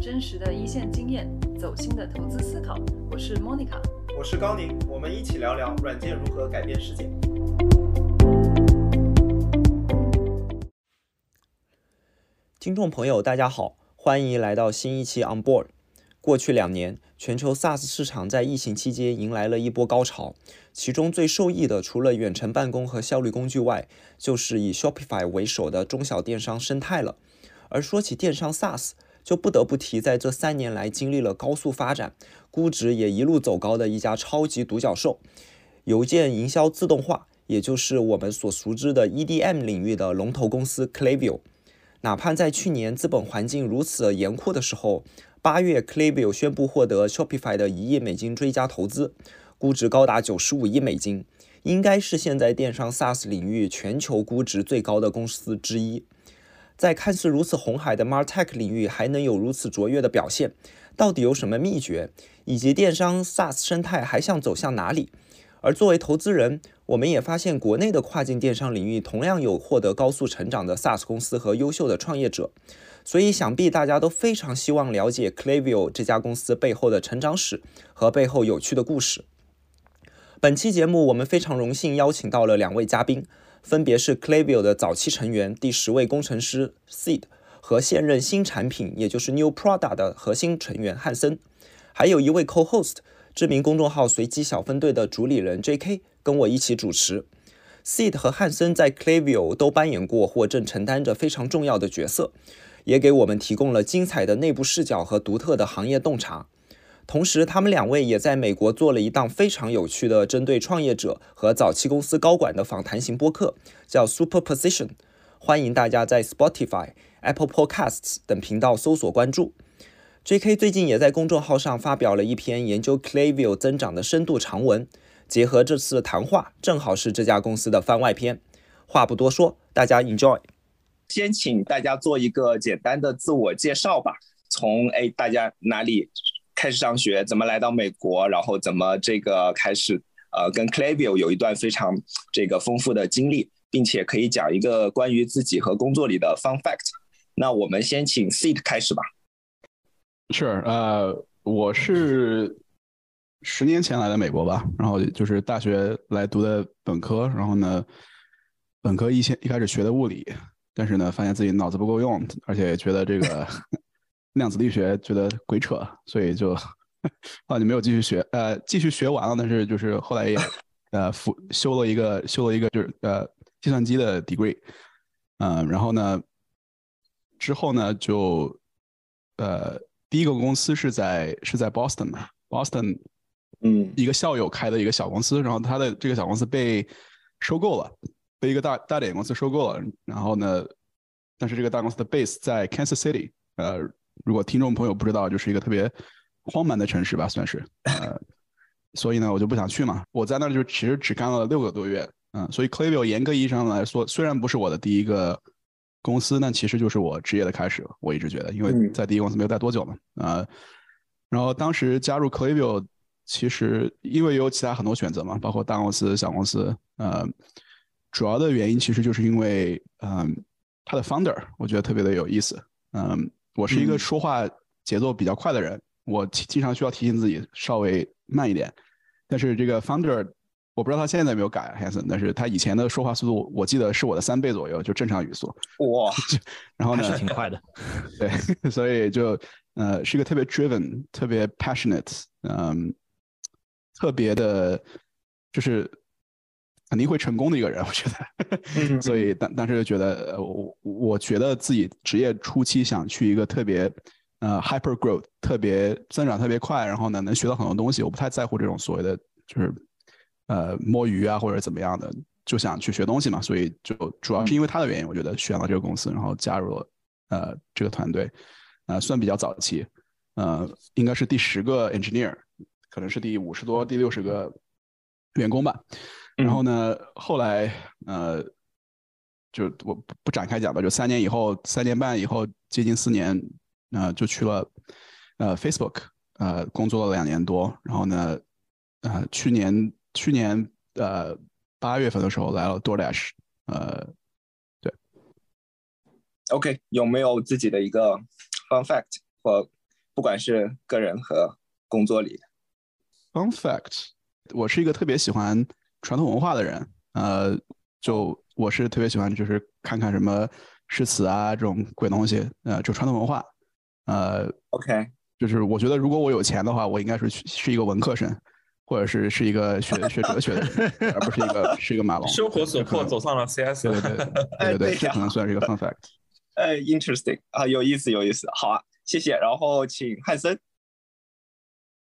真实的一线经验，走心的投资思考。我是 Monica，我是高宁，我们一起聊聊软件如何改变世界。听众朋友，大家好，欢迎来到新一期 On Board。过去两年，全球 SaaS 市场在疫情期间迎来了一波高潮，其中最受益的，除了远程办公和效率工具外，就是以 Shopify 为首的中小电商生态了。而说起电商 SaaS，就不得不提在这三年来经历了高速发展、估值也一路走高的一家超级独角兽——邮件营销自动化，也就是我们所熟知的 EDM 领域的龙头公司 Klaviyo。哪怕在去年资本环境如此严酷的时候，八月 Klaviyo 宣布获得 Shopify 的一亿美金追加投资，估值高达九十五亿美金，应该是现在电商 SaaS 领域全球估值最高的公司之一。在看似如此红海的 MarTech 领域，还能有如此卓越的表现，到底有什么秘诀？以及电商 SaaS 生态还想走向哪里？而作为投资人，我们也发现国内的跨境电商领域同样有获得高速成长的 SaaS 公司和优秀的创业者，所以想必大家都非常希望了解 Clavio 这家公司背后的成长史和背后有趣的故事。本期节目，我们非常荣幸邀请到了两位嘉宾。分别是 Clavio 的早期成员、第十位工程师 Seed 和现任新产品，也就是 New Prada 的核心成员汉森，还有一位 Co-host，知名公众号随机小分队的主理人 J.K. 跟我一起主持。Seed 和汉森在 Clavio 都扮演过或正承担着非常重要的角色，也给我们提供了精彩的内部视角和独特的行业洞察。同时，他们两位也在美国做了一档非常有趣的针对创业者和早期公司高管的访谈型播客，叫 Superposition。欢迎大家在 Spotify、Apple Podcasts 等频道搜索关注。J.K. 最近也在公众号上发表了一篇研究 Klaviyo 增长的深度长文，结合这次的谈话，正好是这家公司的番外篇。话不多说，大家 Enjoy。先请大家做一个简单的自我介绍吧。从哎，大家哪里？开始上学，怎么来到美国，然后怎么这个开始呃跟 Clavio 有一段非常这个丰富的经历，并且可以讲一个关于自己和工作里的 fun fact。那我们先请 Seed 开始吧。是，呃，我是十年前来的美国吧，然后就是大学来读的本科，然后呢，本科一先一开始学的物理，但是呢，发现自己脑子不够用，而且觉得这个。量子力学觉得鬼扯，所以就啊就没有继续学，呃，继续学完了，但是就是后来也呃复修了一个修了一个就是呃计算机的 degree，嗯，然后呢之后呢就呃第一个公司是在是在 Boston，Boston，嗯，一个校友开的一个小公司，然后他的这个小公司被收购了，被一个大大点公司收购了，然后呢，但是这个大公司的 base 在 Kansas City，呃。如果听众朋友不知道，就是一个特别荒蛮的城市吧，算是。呃，所以呢，我就不想去嘛。我在那儿就其实只干了六个多月，嗯，所以 Claviyo 严格意义上来说，虽然不是我的第一个公司，但其实就是我职业的开始。我一直觉得，因为在第一公司没有待多久嘛，啊。然后当时加入 Claviyo，其实因为有其他很多选择嘛，包括大公司、小公司，呃，主要的原因其实就是因为，嗯，他的 founder 我觉得特别的有意思，嗯。我是一个说话节奏比较快的人，我经常需要提醒自己稍微慢一点。但是这个 founder，我不知道他现在有没有改，Hanson，但是他以前的说话速度，我记得是我的三倍左右，就正常语速。哇，然后呢？是挺快的。对，所以就呃是一个特别 driven、特别 passionate，嗯，特别的，就是肯定会成功的一个人，我觉得。所以当当时就觉得我。我觉得自己职业初期想去一个特别呃 hyper growth 特别增长特别快，然后呢能学到很多东西。我不太在乎这种所谓的就是呃摸鱼啊或者怎么样的，就想去学东西嘛。所以就主要是因为他的原因，我觉得选了这个公司，然后加入了呃这个团队，呃算比较早期，呃应该是第十个 engineer，可能是第五十多第六十个员工吧。然后呢后来呃。就我不不展开讲吧，就三年以后，三年半以后，接近四年，呃，就去了呃 Facebook，呃，工作了两年多，然后呢，呃，去年去年呃八月份的时候来了 DoorDash，呃，对，OK，有没有自己的一个 fun fact？或不管是个人和工作里。Fun fact，我是一个特别喜欢传统文化的人，呃，就我是特别喜欢就是看看什么诗词啊这种鬼东西，呃，就传统文化，呃，OK，就是我觉得如果我有钱的话，我应该是是一个文科生，或者是是一个学学哲学的人，而不是一个是一个马 龙。生活所迫走上了 CS，对对对对对对，这可能算是一个 fun fact。呃，interesting 啊，有意思有意思，好啊，谢谢。然后请汉森。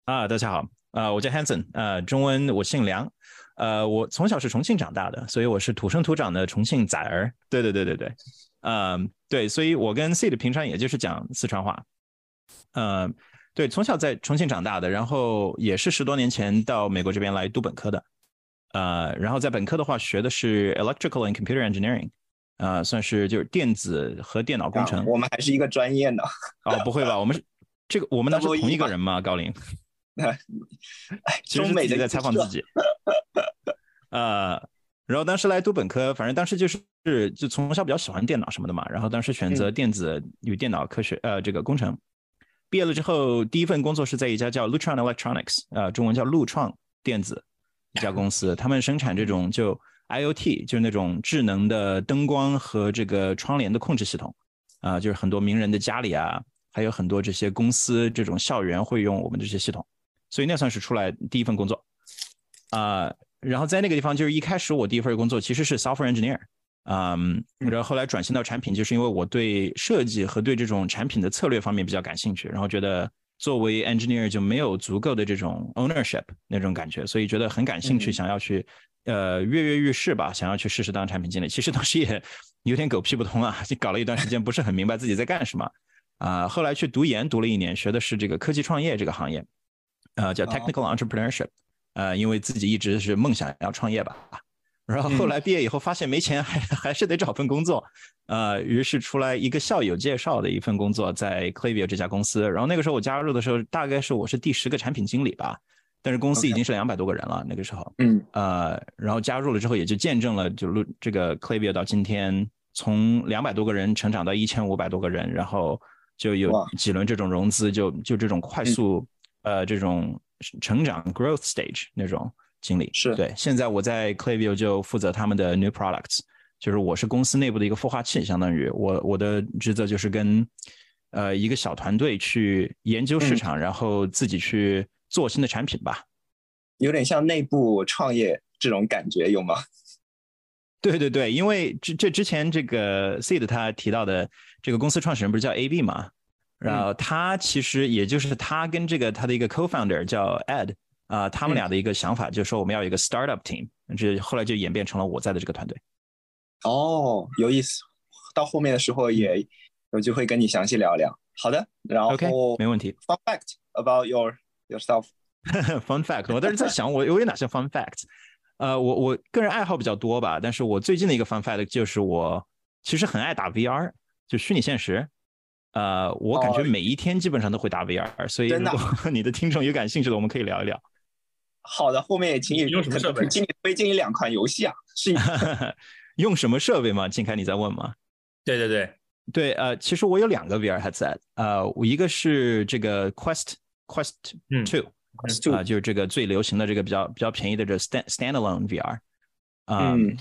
啊，大家好。啊，我叫 Hanson，呃，中文我姓梁，呃，我从小是重庆长大的，所以我是土生土长的重庆崽儿。对对对对对，嗯，对，所以我跟 C 的平常也就是讲四川话，嗯，对，从小在重庆长大的，然后也是十多年前到美国这边来读本科的，呃，然后在本科的话学的是 Electrical and Computer Engineering，呃，算是就是电子和电脑工程。我们还是一个专业呢。哦，不会吧？我们是这个，我们 那是同一个人吗？高林。哎，其实自己在采访自己。呃，然后当时来读本科，反正当时就是就从小比较喜欢电脑什么的嘛，然后当时选择电子与电脑科学，呃，这个工程。毕业了之后，第一份工作是在一家叫 Lutron Electronics，呃，中文叫陆创电子一家公司，他们生产这种就 IOT，就是那种智能的灯光和这个窗帘的控制系统，啊，就是很多名人的家里啊，还有很多这些公司这种校园会用我们这些系统。所以那算是出来第一份工作，啊，然后在那个地方就是一开始我第一份工作其实是 software engineer，嗯，然后后来转型到产品，就是因为我对设计和对这种产品的策略方面比较感兴趣，然后觉得作为 engineer 就没有足够的这种 ownership 那种感觉，所以觉得很感兴趣，想要去呃跃跃欲试吧，想要去试试当产品经理。其实当时也有点狗屁不通啊，就 搞了一段时间，不是很明白自己在干什么，啊，后来去读研读了一年，学的是这个科技创业这个行业。呃，叫 technical entrepreneurship，呃，因为自己一直是梦想要创业吧，然后后来毕业以后发现没钱，还 还是得找份工作，呃，于是出来一个校友介绍的一份工作，在 Klaviyo 这家公司，然后那个时候我加入的时候，大概是我是第十个产品经理吧，但是公司已经是两百多个人了，那个时候，嗯，呃，然后加入了之后，也就见证了就录这个 Klaviyo 到今天从两百多个人成长到一千五百多个人，然后就有几轮这种融资，就就这种快速。呃，这种成长 growth stage 那种经历是对。现在我在 Klaviyo 就负责他们的 new products，就是我是公司内部的一个孵化器，相当于我我的职责就是跟呃一个小团队去研究市场，然后自己去做新的产品吧。有点像内部创业这种感觉，有吗？对对对，因为这这之前这个 Seed 他提到的这个公司创始人不是叫 AB 吗？然后他其实也就是他跟这个他的一个 co-founder 叫 Ed 啊，他们俩的一个想法就是说我们要有一个 startup team，这后来就演变成了我在的这个团队。哦，有意思，到后面的时候也有机会跟你详细聊聊。好的，然后 OK，没问题。Fun fact about your yourself。Fun fact，我当时在想我我有哪些 fun fact。呃，我我个人爱好比较多吧，但是我最近的一个 fun fact 就是我其实很爱打 VR，就虚拟现实。呃，我感觉每一天基本上都会打 VR，所以如果 你的听众有感兴趣的，我们可以聊一聊。好的，后面也请你用什么设备？请你推荐一两款游戏啊？是 用什么设备吗？金凯，你在问吗？对对对对，呃，其实我有两个 VR headset，呃，我一个是这个 Quest Quest Two，啊，就是这个最流行的这个比较比较便宜的这 stand standalone VR，嗯，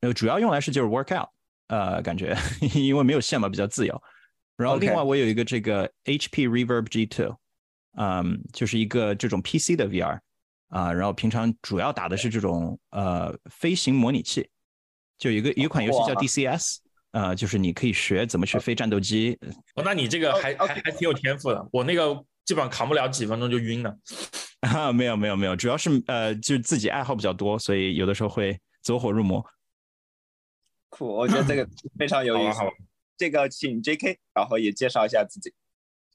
呃，主要用来是就是 workout，呃，感觉 因为没有线嘛，比较自由。然后另外我有一个这个 HP Reverb G2，嗯，就是一个这种 PC 的 VR 啊，然后平常主要打的是这种呃飞行模拟器，就一个一款游戏叫 DCS，呃，就是你可以学怎么去飞战斗机。哦，那你这个还还还挺有天赋的，我那个基本上扛不了几分钟就晕了。啊，没有没有没有，主要是呃就自己爱好比较多，所以有的时候会走火入魔。酷，我觉得这个非常有意思。这个请 J.K. 然后也介绍一下自己。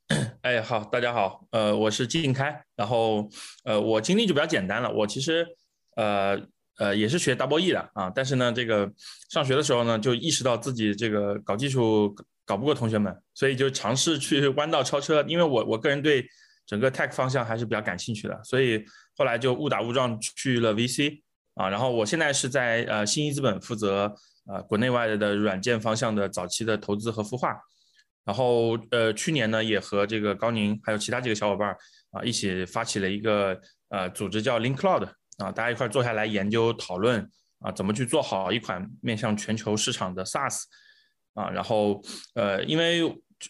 哎，好，大家好，呃，我是靳开，然后呃，我经历就比较简单了，我其实呃呃也是学 Double E 的啊，但是呢，这个上学的时候呢，就意识到自己这个搞技术搞不过同学们，所以就尝试去弯道超车，因为我我个人对整个 Tech 方向还是比较感兴趣的，所以后来就误打误撞去了 VC 啊，然后我现在是在呃新一资本负责。啊，国内外的软件方向的早期的投资和孵化，然后呃，去年呢也和这个高宁还有其他几个小伙伴啊一起发起了一个呃组织叫 Link Cloud 啊，大家一块坐下来研究讨论啊，怎么去做好一款面向全球市场的 SaaS 啊。然后呃，因为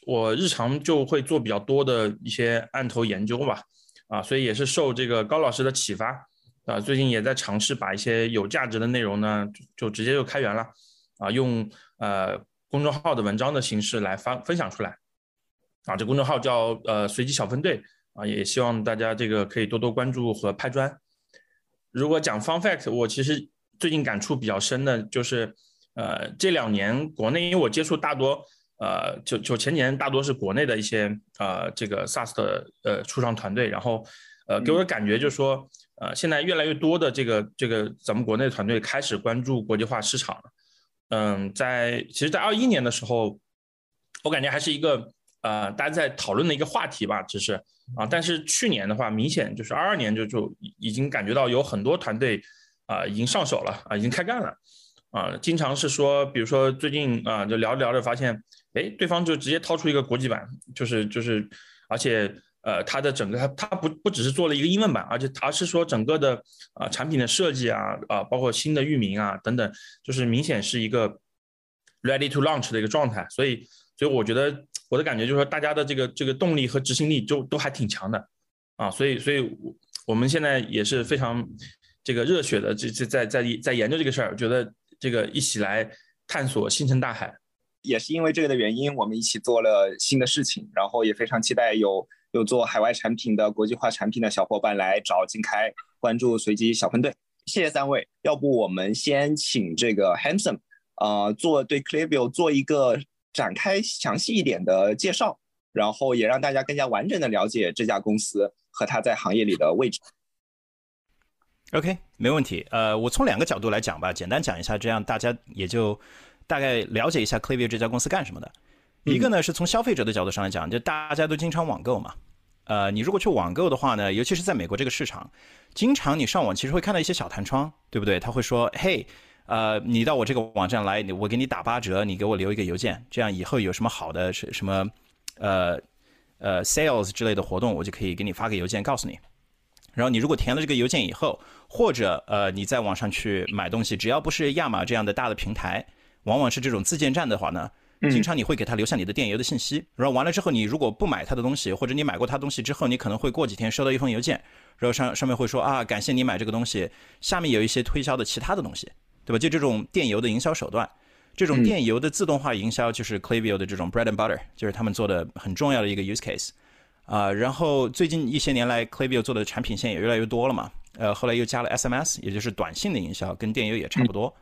我日常就会做比较多的一些案头研究吧，啊，所以也是受这个高老师的启发啊，最近也在尝试把一些有价值的内容呢，就直接就开源了啊，用呃。公众号的文章的形式来发分享出来，啊，这公众号叫呃随机小分队啊，也希望大家这个可以多多关注和拍砖。如果讲 fun fact，我其实最近感触比较深的就是，呃，这两年国内因为我接触大多，呃，就就前年大多是国内的一些呃这个 SaaS 的呃初创团队，然后呃给我的感觉就是说，呃，现在越来越多的这个这个咱们国内团队开始关注国际化市场了。嗯，在其实，在二一年的时候，我感觉还是一个呃大家在讨论的一个话题吧，只是啊，但是去年的话，明显就是二二年就就已经感觉到有很多团队啊已经上手了啊，已经开干了啊，经常是说，比如说最近啊就聊着聊着发现，哎，对方就直接掏出一个国际版，就是就是，而且。呃，它的整个它它不不只是做了一个英文版，而且而是说整个的啊产品的设计啊啊，包括新的域名啊等等，就是明显是一个 ready to launch 的一个状态。所以所以我觉得我的感觉就是说，大家的这个这个动力和执行力就都还挺强的啊。所以所以我们现在也是非常这个热血的，这这在在在研究这个事儿，觉得这个一起来探索星辰大海。也是因为这个的原因，我们一起做了新的事情，然后也非常期待有。有做海外产品的国际化产品的小伙伴来找金开关注随机小分队，谢谢三位。要不我们先请这个 Handsome，呃，做对 c l a v i o 做一个展开详细一点的介绍，然后也让大家更加完整的了解这家公司和它在行业里的位置。OK，没问题。呃，我从两个角度来讲吧，简单讲一下，这样大家也就大概了解一下 c l a v i o 这家公司干什么的。一个呢是从消费者的角度上来讲，就大家都经常网购嘛，呃，你如果去网购的话呢，尤其是在美国这个市场，经常你上网其实会看到一些小弹窗，对不对？他会说，嘿，呃，你到我这个网站来，我给你打八折，你给我留一个邮件，这样以后有什么好的什什么，呃呃 sales 之类的活动，我就可以给你发个邮件告诉你。然后你如果填了这个邮件以后，或者呃你在网上去买东西，只要不是亚马这样的大的平台，往往是这种自建站的话呢。经常你会给他留下你的电邮的信息，然后完了之后，你如果不买他的东西，或者你买过他东西之后，你可能会过几天收到一封邮件，然后上上面会说啊，感谢你买这个东西，下面有一些推销的其他的东西，对吧？就这种电邮的营销手段，这种电邮的自动化营销就是 Klaviyo 的这种 bread and butter，就是他们做的很重要的一个 use case 啊。然后最近一些年来，Klaviyo 做的产品线也越来越多了嘛，呃，后来又加了 SMS，也就是短信的营销，跟电邮也差不多。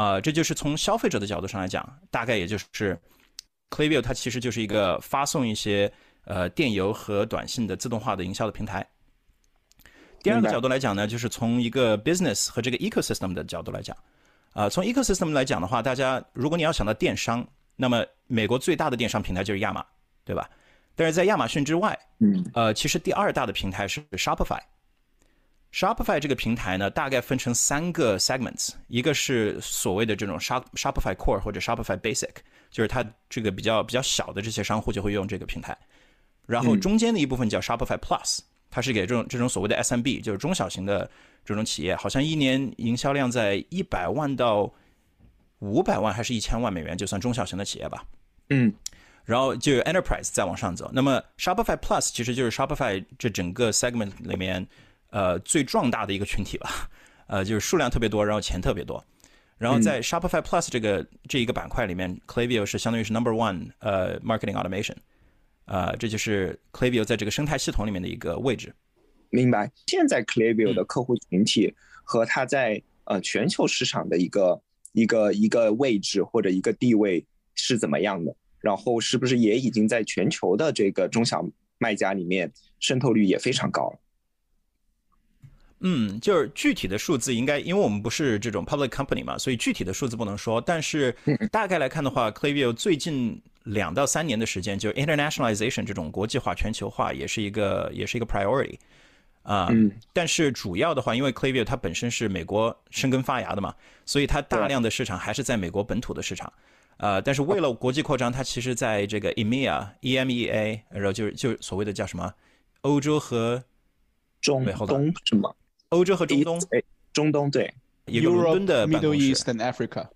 啊，这就是从消费者的角度上来讲，大概也就是 c l a v i o 它其实就是一个发送一些呃电邮和短信的自动化的营销的平台。第二个角度来讲呢，就是从一个 business 和这个 ecosystem 的角度来讲，啊，从 ecosystem 来讲的话，大家如果你要想到电商，那么美国最大的电商平台就是亚马，对吧？但是在亚马逊之外，嗯，呃，其实第二大的平台是 Shopify。Shopify 这个平台呢，大概分成三个 segments，一个是所谓的这种 Shop Shopify Core 或者 Shopify Basic，就是它这个比较比较小的这些商户就会用这个平台。然后中间的一部分叫 Shopify Plus，它是给这种这种所谓的 SMB，就是中小型的这种企业，好像一年营销量在一百万到五百万，还是一千万美元，就算中小型的企业吧。嗯。然后就有 Enterprise 再往上走，那么 Shopify Plus 其实就是 Shopify 这整个 segment 里面。呃，最壮大的一个群体吧，呃，就是数量特别多，然后钱特别多，然后在 Shopify Plus 这个这一个板块里面，Klaviyo 是相当于是 Number One，呃，Marketing Automation，呃，这就是 Klaviyo 在这个生态系统里面的一个位置。明白。现在 Klaviyo 的客户群体和它在呃全球市场的一个一个一个位置或者一个地位是怎么样的？然后是不是也已经在全球的这个中小卖家里面渗透率也非常高了？嗯，就是具体的数字应该，因为我们不是这种 public company 嘛，所以具体的数字不能说。但是大概来看的话，Klaviyo 最近两到三年的时间，就 internationalization 这种国际化、全球化也是一个也是一个 priority 啊。但是主要的话，因为 Klaviyo 它本身是美国生根发芽的嘛，所以它大量的市场还是在美国本土的市场。呃，但是为了国际扩张，它其实在这个 EMEA、EMEA，然后就是就是所谓的叫什么欧洲和中东是吗？欧洲和中东，哎，中东对，一个伦敦的 Middle East and Africa。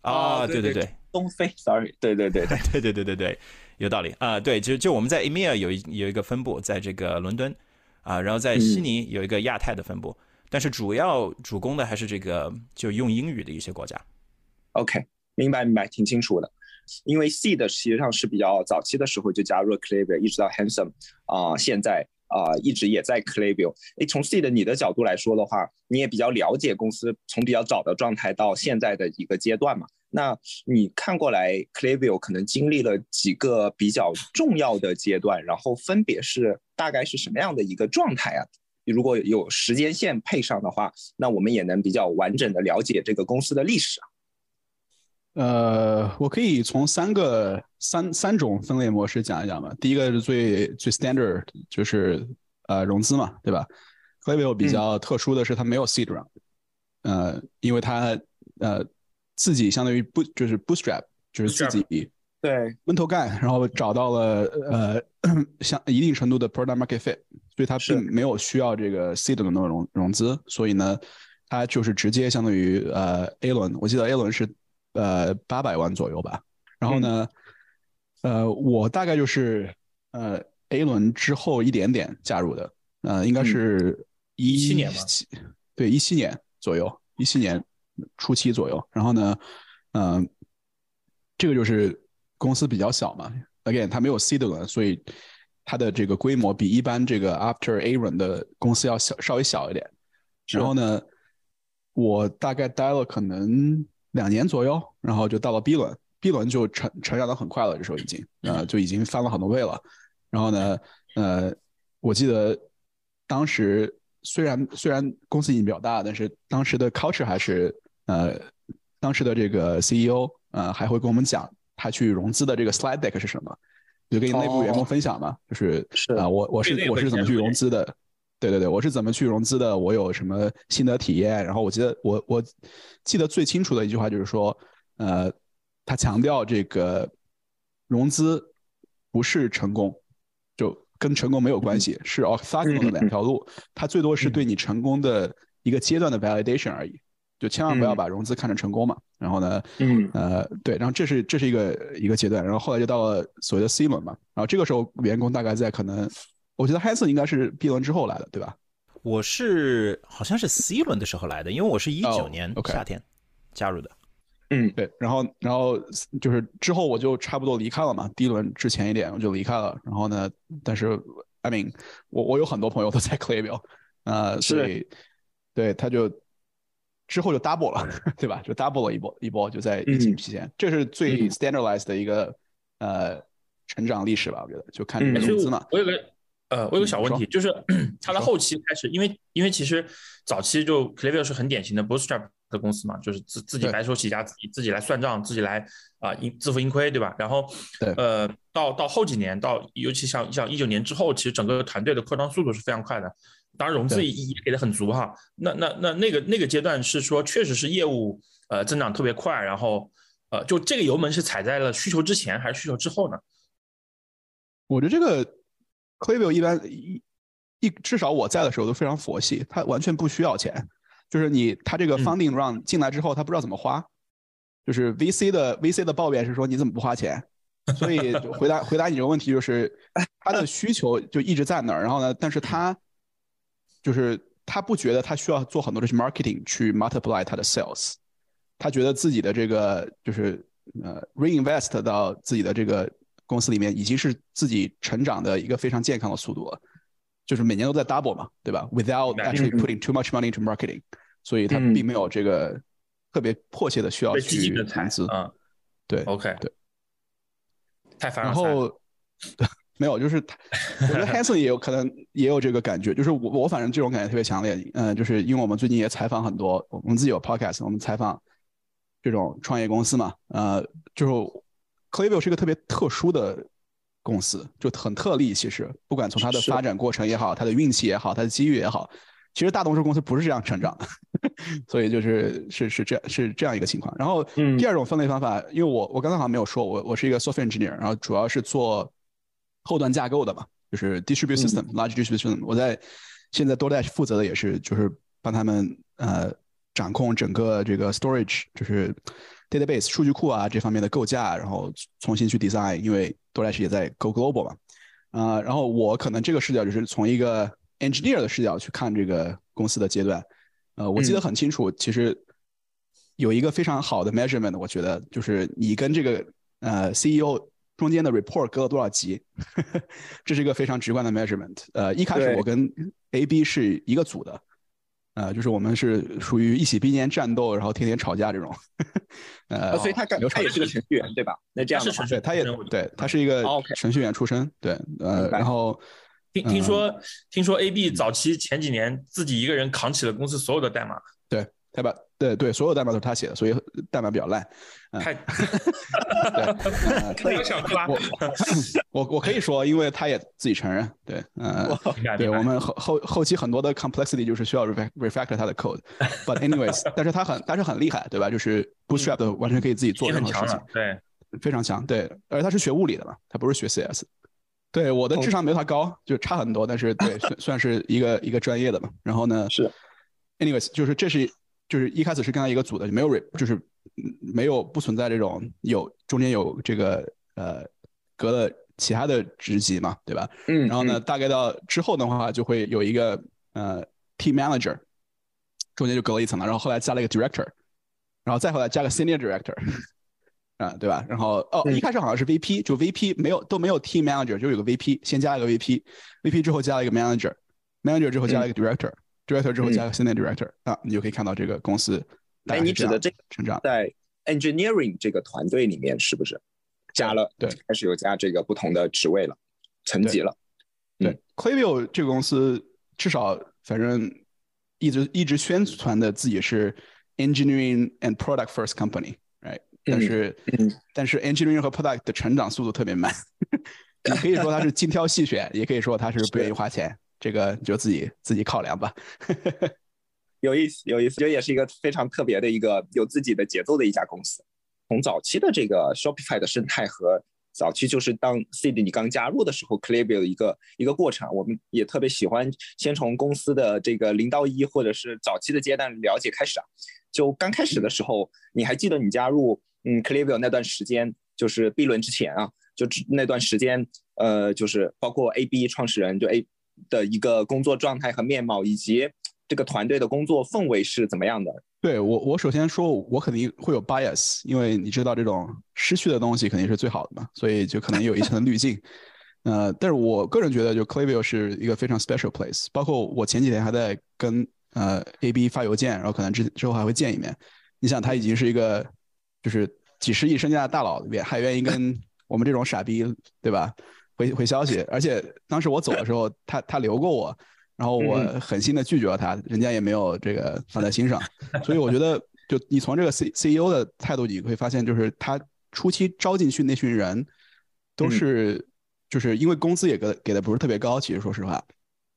啊，对对对，东非，sorry，对对对对。对对对 对 对，有道理。啊，对，就就我们在 EMEA 有一有一个分布，在这个伦敦啊，然后在悉尼有一个亚太的分布，但是主要主攻的还是这个就用英语的一些国家。OK，明白明白，挺清楚的。因为 C 的实际上是比较早期的时候就加入了 Klaviyo，一直到 Handsome 啊，现在啊一直也在 Clavio。哎，从 C 的你的角度来说的话，你也比较了解公司从比较早的状态到现在的一个阶段嘛？那你看过来 Clavio 可能经历了几个比较重要的阶段，然后分别是大概是什么样的一个状态啊？如果有时间线配上的话，那我们也能比较完整的了解这个公司的历史啊。呃，我可以从三个三三种分类模式讲一讲吧。第一个是最最 standard，就是呃融资嘛，对吧？Klaviyo 比较特殊的是它没有 seed round，呃，因为它呃自己相当于不就是 bootstrap，就是自己对闷头干，然后找到了呃像一定程度的 product market fit，所以它并没有需要这个 seed 的那种融融资，所以呢，它就是直接相当于呃 A 轮，我记得 A 轮是。呃，八百万左右吧。然后呢，呃，我大概就是呃 A 轮之后一点点加入的，呃，应该是一七年吧？对，一七年左右，一七年初期左右。然后呢，嗯，这个就是公司比较小嘛，again，它没有 C 的轮，所以它的这个规模比一般这个 After A 轮的公司要小，稍微小一点。然后呢，我大概待了可能。两年左右，然后就到了 B 轮，B 轮就成成长的很快了，这时候已经，呃，就已经翻了很多倍了。然后呢，呃，我记得当时虽然虽然公司已经比较大，但是当时的 culture 还是，呃，当时的这个 CEO，呃，还会跟我们讲他去融资的这个 slide deck 是什么，就跟内部员工分享嘛，就是啊，我我是我是怎么去融资的。对对对，我是怎么去融资的？我有什么心得体验？然后我记得我我记得最清楚的一句话就是说，呃，他强调这个融资不是成功，就跟成功没有关系，是 orthogonal 的两条路，它最多是对你成功的一个阶段的 validation 而已，就千万不要把融资看成成功嘛。然后呢，嗯，呃，对，然后这是这是一个一个阶段，然后后来就到了所谓的 C 轮嘛，然后这个时候员工大概在可能。我觉得 Hanson 应该是 B 轮之后来的，对吧？我是好像是 C 轮的时候来的，因为我是一九年夏天加入的。嗯，对。然后，然后就是之后我就差不多离开了嘛。第一轮之前一点我就离开了。然后呢，但是 I mean，我我有很多朋友都在 Klaviyo，呃，所以对他就之后就 double 了，对吧？就 double 了一波一波，就在疫情期间，这是最 standardized 的一个呃成长历史吧？我觉得就看这个融资嘛。我有个。呃，我有个小问题，就是它的后期开始，因为因为其实早期就 Claviyo 是很典型的 bootstrap 的公司嘛，就是自自己白手起家，自己自己来算账，自己来啊盈自负盈亏，对吧？然后呃到到后几年，到尤其像像一九年之后，其实整个团队的扩张速度是非常快的，当然融资也也给的很足哈。那那那那个那个阶段是说，确实是业务呃增长特别快，然后呃就这个油门是踩在了需求之前还是需求之后呢？我觉得这个。Klaviyo 一般一一至少我在的时候都非常佛系，他完全不需要钱，就是你他这个 funding run 进来之后，他不知道怎么花，就是 VC 的 VC 的抱怨是说你怎么不花钱，所以回答回答你这个问题就是他的需求就一直在那儿，然后呢，但是他就是他不觉得他需要做很多的 marketing 去 multiply 他的 sales，他觉得自己的这个就是呃 reinvest 到自己的这个。公司里面已经是自己成长的一个非常健康的速度了，就是每年都在 double 嘛，对吧？Without actually putting too much money into marketing，所以他并没有这个特别迫切的需要去投资。啊，对，OK，对，太烦了。然后 没有，就是我觉得 Hanson 也有可能也有这个感觉，就是我我反正这种感觉特别强烈。嗯，就是因为我们最近也采访很多，我们自己有 podcast，我们采访这种创业公司嘛，呃，就是。Klaviyo 是一个特别特殊的公司，就很特例。其实，不管从它的发展过程也好，它的运气也好，它的机遇也好，其实大多数公司不是这样成长的，所以就是是是这样是这样一个情况。然后第二种分类方法，因为我我刚才好像没有说，我我是一个 software engineer，然后主要是做后端架构的嘛，就是 distributed system、large distributed system。我在现在 DoorDash 负责的也是就是帮他们呃掌控整个这个 storage，就是 database 数据库啊这方面的构架，然后重新去 design，因为 DoorDash 也在 go global 嘛。啊，然后我可能这个视角就是从一个 engineer 的视角去看这个公司的阶段，呃，我记得很清楚，其实有一个非常好的 measurement，我觉得就是你跟这个呃 CEO 中间的 report 隔了多少级，这是一个非常直观的 measurement。呃，一开始我跟 A、B 是一个组的，呃，就是我们是属于一起并肩战斗，然后天天吵架这种。呃，所以他干他也是个程序员对吧？那这样是程序员，他也对，他是一个程序员出身，对，呃，然后。听听说，听说 A B 早期前几年自己一个人扛起了公司所有的代码，对，他把对对所有代码都是他写的，所以代码比较烂。太，可以想夸我 我可以说，因为他也自己承认，对，嗯，对我们后后后期很多的 complexity 就是需要 refactor 他的 code，but anyways，但是他很但是很厉害，对吧？就是 bootstrap 的完全可以自己做任何事情，对，非常强，对，而他是学物理的嘛，他不是学 CS。对我的智商没他高，就差很多，但是对算算是一个一个专业的嘛。然后呢是，anyways，就是这是就是一开始是跟他一个组的，没有 re 就是没有不存在这种有中间有这个呃隔了其他的职级嘛，对吧？嗯。然后呢，大概到之后的话就会有一个呃 team manager，中间就隔了一层了，然后后来加了一个 director，然后再后来加个 senior director。啊，对吧？然后哦，一开始好像是 VP，就 VP 没有都没有 team manager，就有个 VP，先加了一个 VP，VP 之后加了一个 manager，manager 之后加了一个 director，director 之后加个 senior director，啊，你就可以看到这个公司。哎，你指的这个成长在 engineering 这个团队里面是不是加了？对，开始有加这个不同的职位了，层级了。对 c l a v i o 这个公司至少反正一直一直宣传的自己是 engineering and product first company，right？。但是，但是 engineering 和 product 的成长速度特别慢。你可以说它是精挑细选，也可以说它是不愿意花钱。这个就自己自己考量吧。有意思，有意思，觉得也是一个非常特别的一个有自己的节奏的一家公司。从早期的这个 Shopify 的生态和早期就是当 c d 你刚加入的时候 c l a v i o 的一个一个过程，我们也特别喜欢先从公司的这个零到一或者是早期的阶段了解开始啊。就刚开始的时候，你还记得你加入？嗯 c l a v i o 那段时间就是 B 轮之前啊，就那段时间，呃，就是包括 AB 创始人就 A 的一个工作状态和面貌，以及这个团队的工作氛围是怎么样的？对我，我首先说，我肯定会有 bias，因为你知道这种失去的东西肯定是最好的嘛，所以就可能有一层滤镜。呃，但是我个人觉得，就 c l a v i o 是一个非常 special place。包括我前几天还在跟呃 AB 发邮件，然后可能之之后还会见一面。你想，他已经是一个就是。几十亿身价的大佬里边，还愿意跟我们这种傻逼，对吧？回回消息，而且当时我走的时候，他他留过我，然后我狠心的拒绝了他，人家也没有这个放在心上。所以我觉得，就你从这个 C C E O 的态度，你会发现，就是他初期招进去那群人，都是就是因为工资也给给的不是特别高，其实说实话，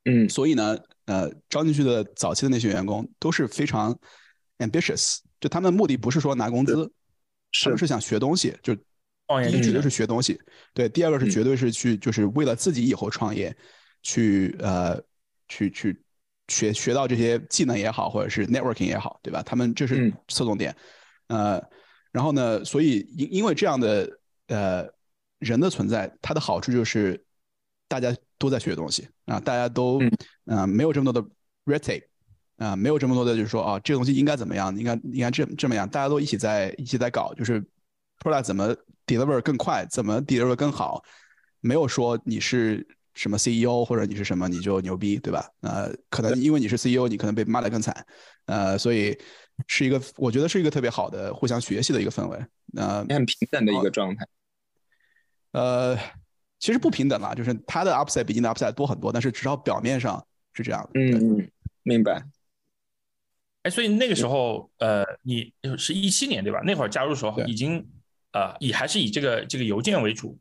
嗯，所以呢，呃，招进去的早期的那些员工都是非常 ambitious，就他们的目的不是说拿工资。是。是想学东西，就第一绝对是学东西，对，第二个是绝对是去就是为了自己以后创业，去呃去去学学到这些技能也好，或者是 networking 也好，对吧？他们这是侧重点，呃，然后呢，所以因因为这样的呃人的存在，它的好处就是大家都在学东西啊，大家都嗯没有这么多的 red tape。啊，没有这么多的，就是说啊，这个东西应该怎么样？应该应该这这么样？大家都一起在一起在搞，就是 product 怎么 deliver 更快，怎么 deliver 更好？没有说你是什么 CEO 或者你是什么你就牛逼，对吧？呃，可能因为你是 CEO，你可能被骂得更惨。呃，所以是一个我觉得是一个特别好的互相学习的一个氛围。呃，很平等的一个状态。呃，其实不平等啦，就是他的 upside 比你的 upside 多很多，但是至少表面上是这样的。嗯，明白。哎，所以那个时候，呃，你是一七年对吧？那会儿加入的时候，已经，呃，以还是以这个这个邮件为主。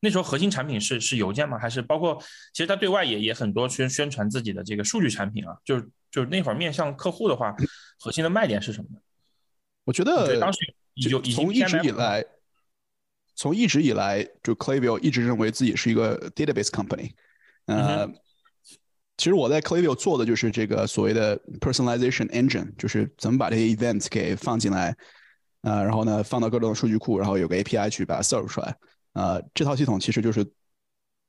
那时候核心产品是是邮件吗？还是包括其实它对外也也很多宣宣传自己的这个数据产品啊？就是就是那会儿面向客户的话，核心的卖点是什么呢？我觉得当时有从一直以来，从一直以来就 Klaviyo 一直认为自己是一个 database company。呃，其实我在 Klaviyo 做的就是这个所谓的 personalization engine，就是怎么把这些 events 给放进来，呃，然后呢放到各种数据库，然后有个 API 去把它 serve 出来。呃，这套系统其实就是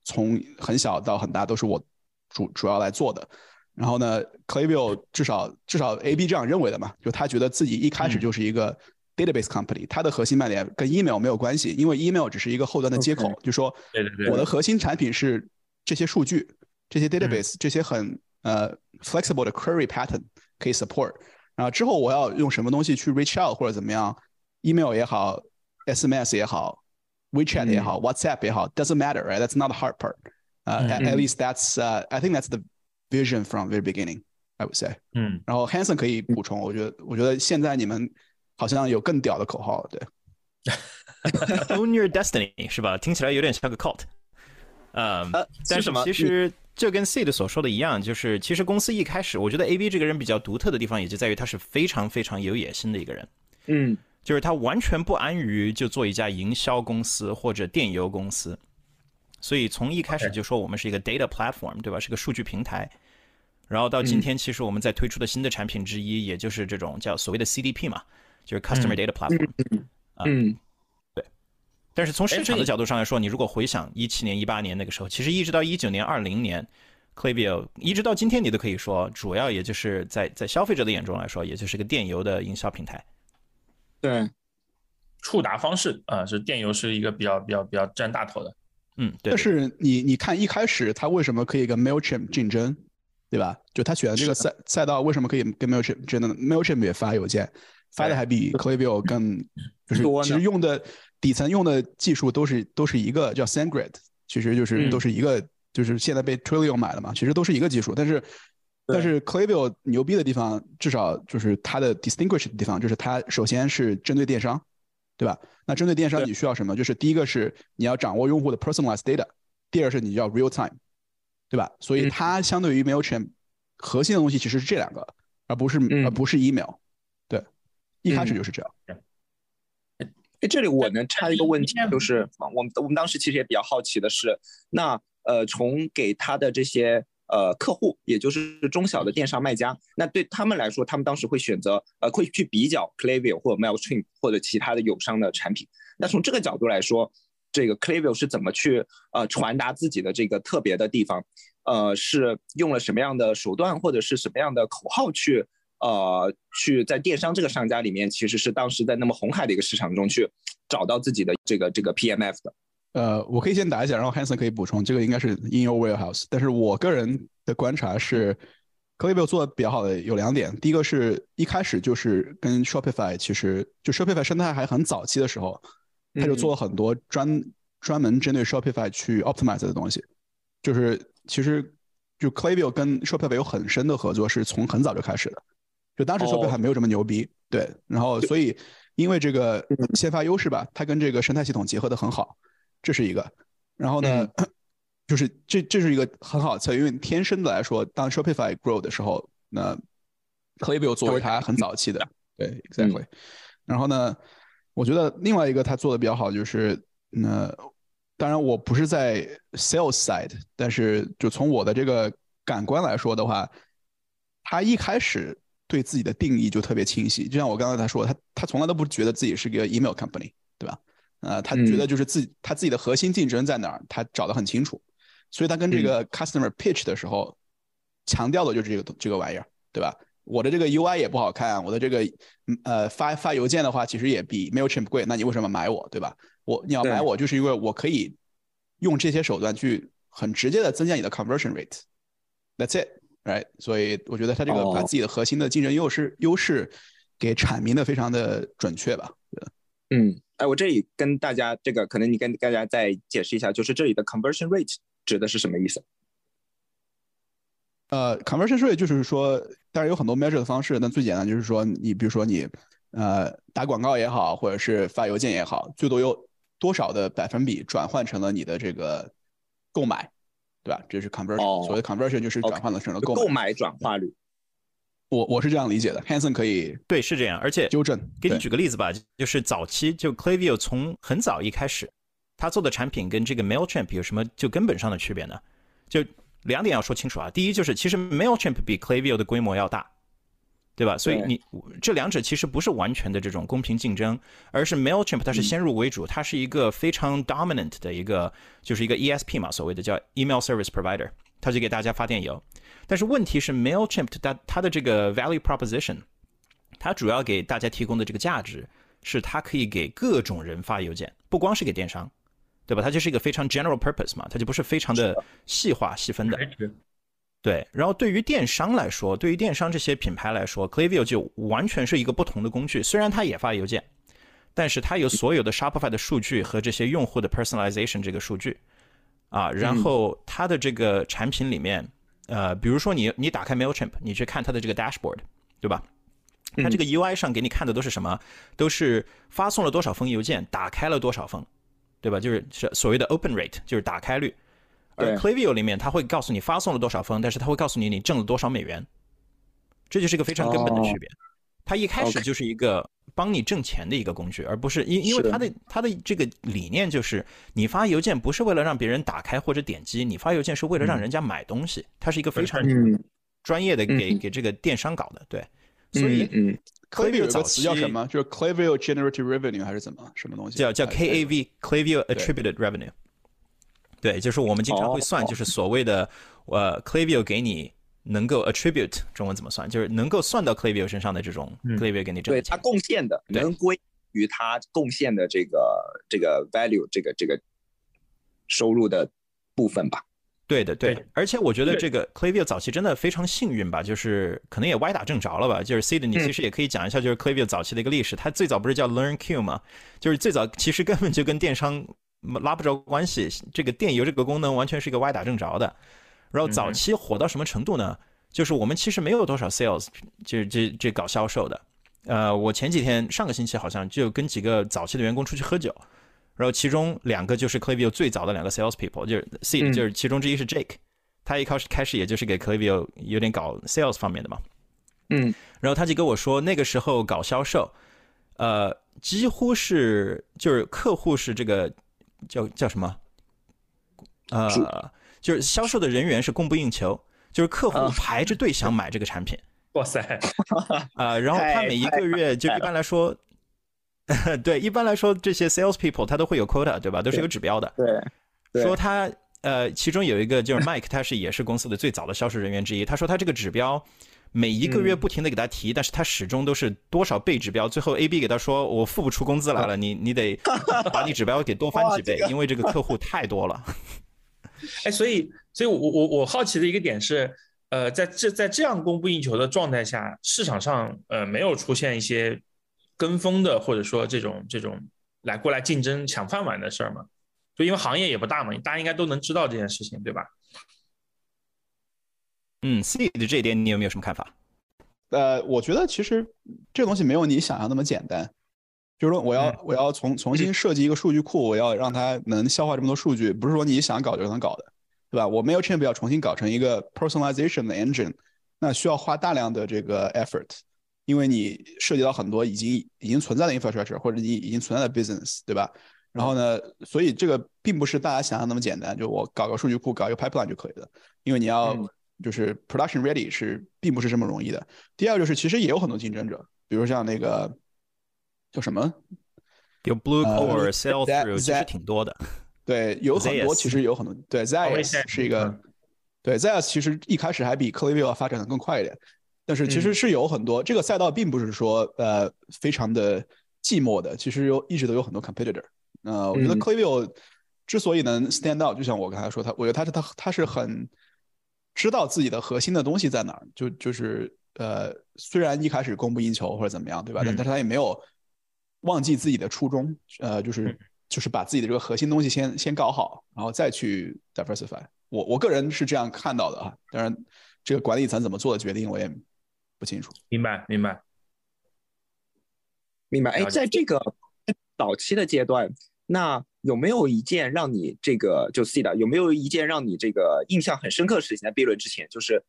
从很小到很大都是我主主要来做的。然后呢，Klaviyo 至少至少 AB 这样认为的嘛，就他觉得自己一开始就是一个 database company，它的核心卖点跟 email 没有关系，因为 email 只是一个后端的接口，就说我的核心产品是这些数据，这些 database，这些很呃 flexible 的 query pattern 可以 support。然后之后我要用什么东西去 reach out 或者怎么样，email 也好，SMS 也好。WeChat 也好，WhatsApp 也好，doesn't matter, right? That's not the hard part. Uh, at, at least that's uh, I think that's the vision from very beginning. I would say. 嗯，然后 Hanson 可以补充，我觉得我觉得现在你们好像有更屌的口号了，对。Own your destiny 是吧？听起来有点像个 cult。嗯，但是其实这跟 Seed 所说的一样，就是其实公司一开始，我觉得 AB 这个人比较独特的地方，也就在于他是非常非常有野心的一个人。嗯。就是他完全不安于就做一家营销公司或者电邮公司，所以从一开始就说我们是一个 data platform，对吧？是个数据平台。然后到今天，其实我们在推出的新的产品之一，也就是这种叫所谓的 CDP 嘛，就是 Customer Data Platform。嗯，对。但是从市场的角度上来说，你如果回想一七年、一八年那个时候，其实一直到一九年、二零年，Klaviyo 一直到今天，你都可以说，主要也就是在在消费者的眼中来说，也就是个电邮的营销平台。对，触达方式啊，是电邮是一个比较比较比较占大头的，嗯，对。但是你你看一开始他为什么可以跟 Mailchimp 竞争，对吧？就他选的这个赛赛道为什么可以跟 Mailchimp 竞争？Mailchimp 也发邮件，发的还比 Klaviyo 更 就是其实用的底层用的技术都是都是一个叫 SendGrid，其实就是都是一个就是现在被 Twilio 买了嘛，其实都是一个技术，但是。但是 Klaviyo 牛逼的地方，至少就是它的 distinguish 的地方，就是它首先是针对电商，对吧？那针对电商你需要什么？就是第一个是你要掌握用户的 personalized data，第二是你要 real time，对吧？所以它相对于 Mailchimp 核心的东西其实是这两个，而不是而不是 email。对，一开始就是这样。哎，这里我能插一个问题，就是我们我们当时其实也比较好奇的是，那呃，从给他的这些。呃，客户也就是中小的电商卖家，那对他们来说，他们当时会选择呃，会去比较 Klaviyo 或者 Mailchimp 或者其他的友商的产品。那从这个角度来说，这个 Klaviyo 是怎么去呃传达自己的这个特别的地方？呃，是用了什么样的手段或者是什么样的口号去呃去在电商这个商家里面，其实是当时在那么红海的一个市场中去找到自己的这个这个 PMF 的。呃，我可以先答一下，然后 Hanson 可以补充。这个应该是 In Your Warehouse，但是我个人的观察是 Claviyo 做的比较好的有两点。第一个是一开始就是跟 Shopify，其实就 Shopify 生态还很早期的时候，他就做了很多专专门针对 Shopify 去 optimize 的东西。就是其实就 Claviyo 跟 Shopify 有很深的合作，是从很早就开始的。就当时 Shopify 还没有这么牛逼，对。然后所以因为这个先发优势吧，它跟这个生态系统结合的很好。这是一个，然后呢，就是这这是一个很好的策略，因为天生的来说，当 Shopify grow 的时候，那 Klaviyo 作为它很早期的，对，exactly。然后呢，我觉得另外一个他做的比较好就是，那当然我不是在 sales side，但是就从我的这个感官来说的话，他一开始对自己的定义就特别清晰，就像我刚才他说，他他从来都不觉得自己是个 email company，对吧？呃，他觉得就是自己他自己的核心竞争在哪儿，他找得很清楚，所以他跟这个 customer pitch 的时候，强调的就是这个这个玩意儿，对吧？我的这个 UI 也不好看，我的这个呃发发邮件的话，其实也比 Mailchimp 贵，那你为什么买我，对吧？我你要买我，就是因为我可以用这些手段去很直接的增加你的 conversion rate，That's it，right？所以我觉得他这个把自己的核心的竞争优势优势给阐明的非常的准确吧，嗯。哎，我这里跟大家这个，可能你跟大家再解释一下，就是这里的 conversion rate 指的是什么意思？呃，conversion rate 就是说，当然有很多 measure 的方式，但最简单就是说，你比如说你呃打广告也好，或者是发邮件也好，最多有多少的百分比转换成了你的这个购买，对吧？这是 conversion，、哦所谓 conversion 就是转换了成了购买。购买转化率。我我是这样理解的，Hanson 可以对，是这样。而且纠正。给你举个例子吧，就是早期就 Klaviyo 从很早一开始，他做的产品跟这个 Mailchimp 有什么就根本上的区别呢？就两点要说清楚啊。第一就是其实 Mailchimp 比 Klaviyo 的规模要大，对吧？所以你这两者其实不是完全的这种公平竞争，而是 Mailchimp 它是先入为主，它是一个非常 dominant 的一个就是一个 ESP 嘛，所谓的叫 Email Service Provider，它就给大家发电邮。但是问题是 Mailchimp 它它的这个 value proposition，它主要给大家提供的这个价值是它可以给各种人发邮件，不光是给电商，对吧？它就是一个非常 general purpose 嘛，它就不是非常的细化细分的。对，然后对于电商来说，对于电商这些品牌来说，Klaviyo 就完全是一个不同的工具。虽然它也发邮件，但是它有所有的 Shopify 的数据和这些用户的 personalization 这个数据啊，然后它的这个产品里面，呃，比如说你你打开 Mailchimp，你去看它的这个 dashboard，对吧？它这个 UI 上给你看的都是什么？都是发送了多少封邮件，打开了多少封，对吧？就是是所谓的 open rate，就是打开率。而对 Klaviyo 里面，它会告诉你发送了多少封，但是它会告诉你你挣了多少美元，这就是一个非常根本的区别。它一开始就是一个帮你挣钱的一个工具，而不是因因为是。它的它的这个理念就是，你发邮件不是为了让别人打开或者点击，你发邮件是为了让人家买东西，它是一个非常嗯。专业的给嗯。给这个电商搞的，对。所以嗯。嗯 Klaviyo 有个词叫什么？就是 Klaviyo Generative Revenue 还是怎么？什么东西？叫叫哎 KAV Klaviyo Attributed Revenue，对，就是我们经常会算，哦。就是所谓的呃 Klaviyo 给你能够 attribute 中文怎么算，就是能够算到 Klaviyo 身上的这种 Klaviyo 给你挣对他。贡献的能归于他贡献的这个这个 value 这个这个收入的部分吧。对的，对的。而且我觉得这个 Klaviyo 早期真的非常幸运吧，就是可能也歪打正着了吧。就是 Sid，你其实也可以讲一下，就是 Klaviyo 早期的一个历史。它最早不是叫 LearnQ 吗？就是最早其实根本就跟电商拉不着关系，这个电邮这个功能完全是一个歪打正着的。然后早期火到什么程度呢？就是我们其实没有多少 sales，就是这这搞销售的。呃，我前几天上个星期好像就跟几个早期的员工出去喝酒，然后其中两个就是 Klaviyo 最早的两个 sales people，就是 Seed，、嗯。就是其中之一是 Jake，他一开始开始也就是给 Klaviyo 有点搞 sales 方面的嘛，嗯，然后他就跟我说，那个时候搞销售，呃，几乎是就是客户是这个叫叫什么，呃，就是销售的人员是供不应求，就是客户啊排着队想买这个产品。哇塞，啊、然后他每一个月就一般来说，对，一般来说这些 sales people 他都会有 quota，对吧？都是有指标的。对，对说他呃，其中有一个就是 Mike，他是也是公司的最早的销售人员之一。他说他这个指标每一个月嗯不停的给他提，但是他始终都是多少倍指标。最后 A B 给他说我付不出工资来了，你你得把你指标给多翻几倍，因为这个客户太多了。哎，所以，所以我我我好奇的一个点是，呃，在这在这样供不应求的状态下，市场上呃没有出现一些跟风的，或者说这种这种来过来竞争抢饭碗的事儿吗？就因为行业也不大嘛，大家应该都能知道这件事情，对吧？嗯，C 的这一点你有没有什么看法？呃，我觉得其实这个东西没有你想象那么简单。就是说，我要嗯我要重重新设计一个数据库，我要让它能消化这么多数据，不是说你想搞就能搞的，对吧？我 Mailchimp 要重新搞成一个 personalization 的 engine，那需要花大量的这个 effort，因为你涉及到很多已经已经存在的 infrastructure 或者你已经存在的 business，对吧？然后呢，所以这个并不是大家想象那么简单，就我搞个数据库，搞一个 pipeline 就可以了，因为你要嗯就是 production ready 是并不是这么容易的。第二就是其实也有很多竞争者，比如像那个叫什么？有 Blue 呃 Core、Sell that- Through，其实挺多的。对，有很多其实有很多对 Zayas 是一个嗯对 Zayas 其实一开始还比 Klaviyo 要发展的更快一点，但是其实嗯是有很多这个赛道并不是说呃非常的寂寞的，其实有一直都有很多 competitor。呃，我觉得嗯 Klaviyo 之所以能 stand out，就像我刚才说，他我觉得他是他他是很知道自己的核心的东西在哪儿，就就是呃虽然一开始供不应求或者怎么样，对吧？但嗯但是他也没有忘记自己的初衷，呃，就是嗯就是把自己的这个核心东西先先搞好，然后再去 diversify。我我个人是这样看到的啊，当然这个管理层怎么做的决定我也不清楚。明白，明白。明白。哎，在这个早期的阶段，那有没有一件让你这个就 C 的有没有一件让你这个印象很深刻的事情？在 B 轮之前，就是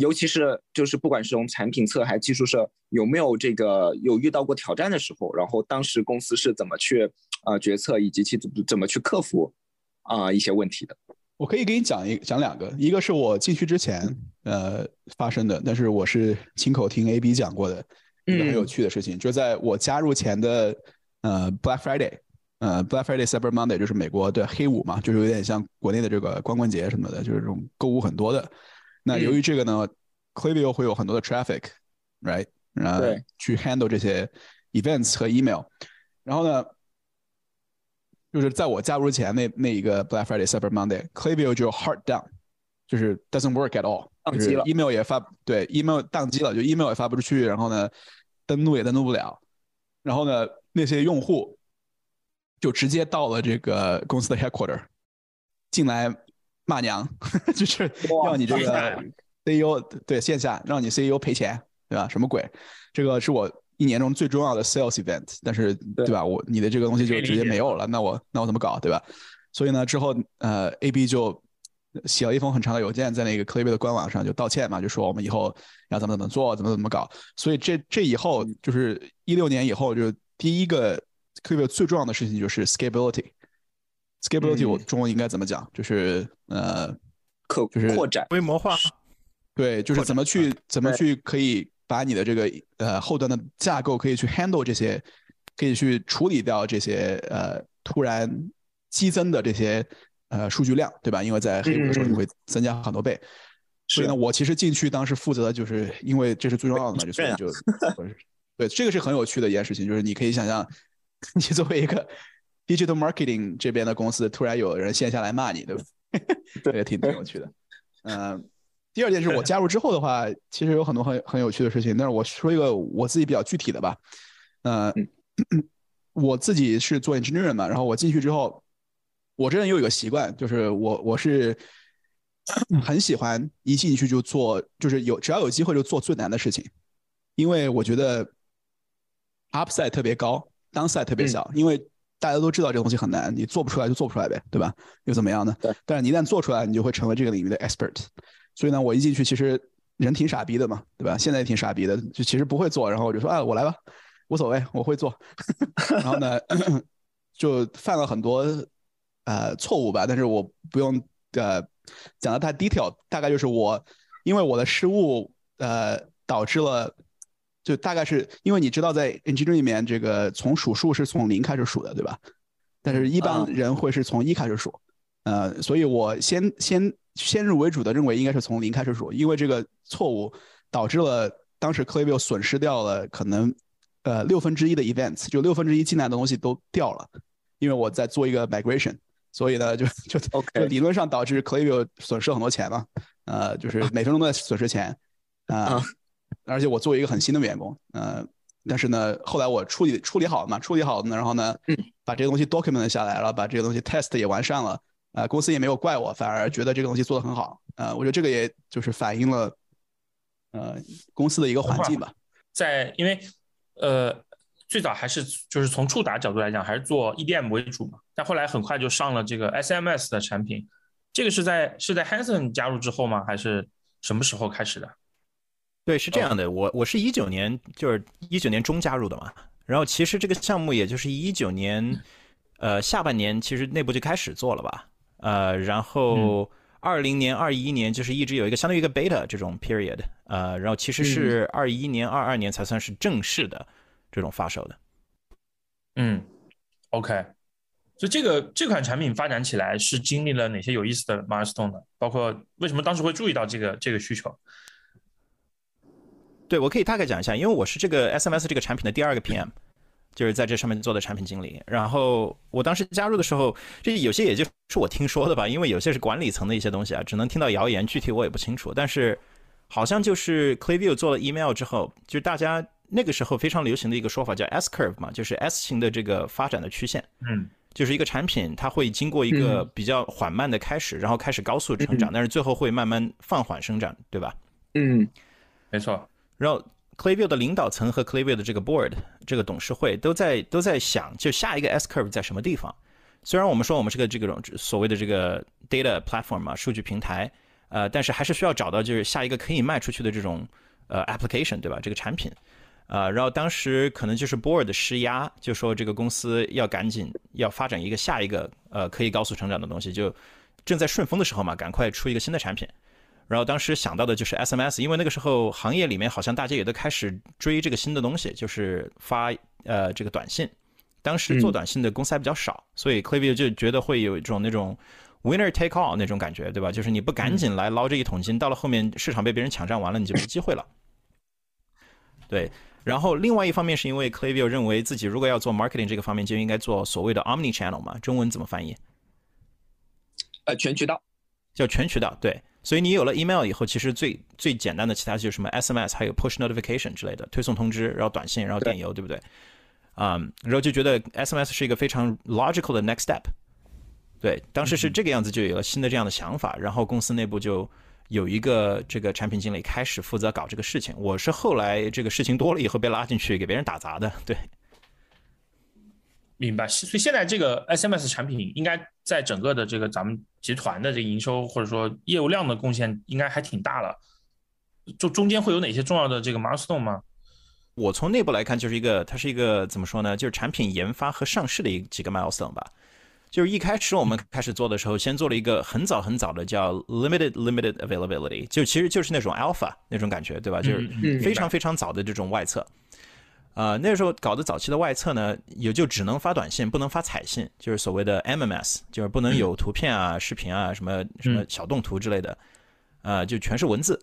尤其是就是不管是从产品侧还是技术侧，有没有这个有遇到过挑战的时候？然后当时公司是怎么去啊决策，以及去怎么去克服啊一些问题的？我可以给你讲一讲两个，一个是我进去之前呃发生的，但是我是亲口听 A B 讲过的一个很有趣的事情，就在我加入前的呃 Black Friday，呃 Black Friday Cyber Monday 就是美国的黑五嘛，就是有点像国内的这个光棍节什么的，就是这种购物很多的。那由于这个呢，Klaviyo 会有很多的 traffic，right，然后去 handle 这些 events 和 email，然后呢。就是在我加入之前那那一个 Black Friday Cyber Monday，Klaviyo 就 hard down，就是 doesn't work at all，宕机了，email 也发对 email 宕机了，就 email 也发不出去，然后呢，登录也登录不了，然后呢，那些用户就直接到了这个公司的 headquarter 进来骂娘，就是要你这个 CEO 对线下让你 CEO 赔钱，对吧？什么鬼？这个是我。一年中最重要的 sales event，但是对吧？我你的这个东西就直接没有了，那我那我怎么搞，对吧？所以呢，之后呃，AB 就写了一封很长的邮件在那个 c l a v e 的官网上就道歉嘛，就说我们以后要怎么怎么做，怎么怎么搞。所以这这以后就是一六年以后，就第一个 c l a v e 最重要的事情就是 scalability。Scalability 我中文应该怎么讲？就是呃，可就是扩展规模化。对，就是怎么去怎么去可以。把你的这个呃后端的架构可以去 handle 这些，可以去处理掉这些呃突然激增的这些呃数据量，对吧？因为在黑五的时候你会增加很多倍。所以呢，我其实进去当时负责的就是因为这是最重要的嘛，就所以就对这个是很有趣的一件事情，就是你可以想象，你作为一个 digital marketing 这边的公司，突然有人线下来骂你，对吧？对也挺挺有趣的，嗯。第二件事，我加入之后的话，其实有很多很很有趣的事情。但是我说一个我自己比较具体的吧。呃，我自己是做 engineer 嘛，然后我进去之后，我这人有一个习惯，就是我我是 很喜欢一进去就做，就是有只要有机会就做最难的事情，因为我觉得 upside 特别高，downside 特别小。因为大家都知道这个东西很难，你做不出来就做不出来呗，对吧？又怎么样呢？但是你一旦做出来，你就会成为这个领域的 expert。所以呢，我一进去，其实人挺傻逼的嘛，对吧？现在也挺傻逼的，就其实不会做，然后我就说，啊，我来吧，无所谓，我会做。然后呢，就犯了很多呃错误吧，但是我不用呃讲的太 detail，大概就是我因为我的失误呃导致了，就大概是因为你知道在 engineering 里面，这个从数数是从零开始数的，对吧？但是一般人会是从一开始数，呃，所以我先先。先入为主的认为应该是从零开始数，因为这个错误导致了当时 Klaviyo 损失掉了可能呃六分之一的 events，就六分之一进来的东西都掉了，因为我在做一个 migration，所以呢就就就理论上导致 Klaviyo 损失很多钱嘛，呃就是每分钟都在损失钱。啊，而且我作为一个很新的员工，呃但是呢后来我处理处理好了嘛，处理好了呢，然后呢把这个东西 document 下来了，把这个东西 test 也完善了。啊，公司也没有怪我，反而觉得这个东西做得很好。呃，我觉得这个也就是反映了，呃，公司的一个环境吧。在因为，呃，最早还是就是从触达角度来讲，还是做 EDM 为主嘛。但后来很快就上了这个 SMS 的产品。这个是在是在 Hanson 加入之后吗？还是什么时候开始的？对，是这样的。我我是一九年就是一九年中加入的嘛。然后其实这个项目也就是一九年，呃，下半年其实内部就开始做了吧。呃，然后二零年、二一年就是一直有一个相当于一个 beta 这种 period，呃，然后其实是二一年、二二年才算是正式的这种发售的。嗯，OK，所以这个这款产品发展起来是经历了哪些有意思的 milestone 呢？包括为什么当时会注意到这个这个需求？对我可以大概讲一下，因为我是这个 SMS 这个产品的第二个 PM。就是在这上面做的产品经理，然后我当时加入的时候，这有些也就是我听说的吧，因为有些是管理层的一些东西啊，只能听到谣言，具体我也不清楚。但是好像就是 Clayview 做了 email 之后，就大家那个时候非常流行的一个说法叫 S curve 嘛，就是 S 型的这个发展的曲线。嗯，就是一个产品它会经过一个比较缓慢的开始，然后开始高速成长，但是最后会慢慢放缓生长，对吧？嗯，没错。然后 Clayview 的领导层和 Clayview 的这个 board 这个董事会都在都在想，就下一个 S curve 在什么地方。虽然我们说我们是个这个所谓的这个 data platform 嘛，数据平台，呃，但是还是需要找到就是下一个可以卖出去的这种呃 application，对吧？这个产品，呃，然后当时可能就是 board 施压，就说这个公司要赶紧要发展一个下一个呃可以高速成长的东西，就正在顺风的时候嘛，赶快出一个新的产品。然后当时想到的就是 SMS，因为那个时候行业里面好像大家也都开始追这个新的东西，就是发呃这个短信。当时做短信的公司还比较少，所以 Klaviyo 就觉得会有一种那种 winner take all 那种感觉，对吧？就是你不赶紧来捞这一桶金，到了后面市场被别人抢占完了，你就没机会了。对，然后另外一方面是因为 Klaviyo 认为自己如果要做 marketing 这个方面，就应该做所谓的 omni channel 嘛，中文怎么翻译？呃，全渠道，叫全渠道。对，所以你有了 email 以后，其实最最简单的其他就是什么 SMS，还有 push notification 之类的推送通知，然后短信，然后电邮，对不对？啊，然后就觉得 SMS 是一个非常 logical 的 next step，对，当时是这个样子，就有了新的这样的想法，然后公司内部就有一个这个产品经理开始负责搞这个事情。我是后来这个事情多了以后被拉进去给别人打杂的，对。明白，所以现在这个 SMS 产品应该在整个的这个咱们集团的这个营收或者说业务量的贡献应该还挺大了。就中间会有哪些重要的这个 milestone 吗？我从内部来看，就是一个，它是一个怎么说呢？就是产品研发和上市的一几个 milestone 吧。就是一开始我们开始做的时候，先做了一个很早很早的叫 limited limited availability，就其实就是那种 alpha 那种感觉，对吧？就是非常非常早的这种外测。呃，那时候搞的早期的外测呢，也就只能发短信，不能发彩信，就是所谓的 MMS，就是不能有图片啊、视频啊、什么什么小动图之类的，呃，就全是文字。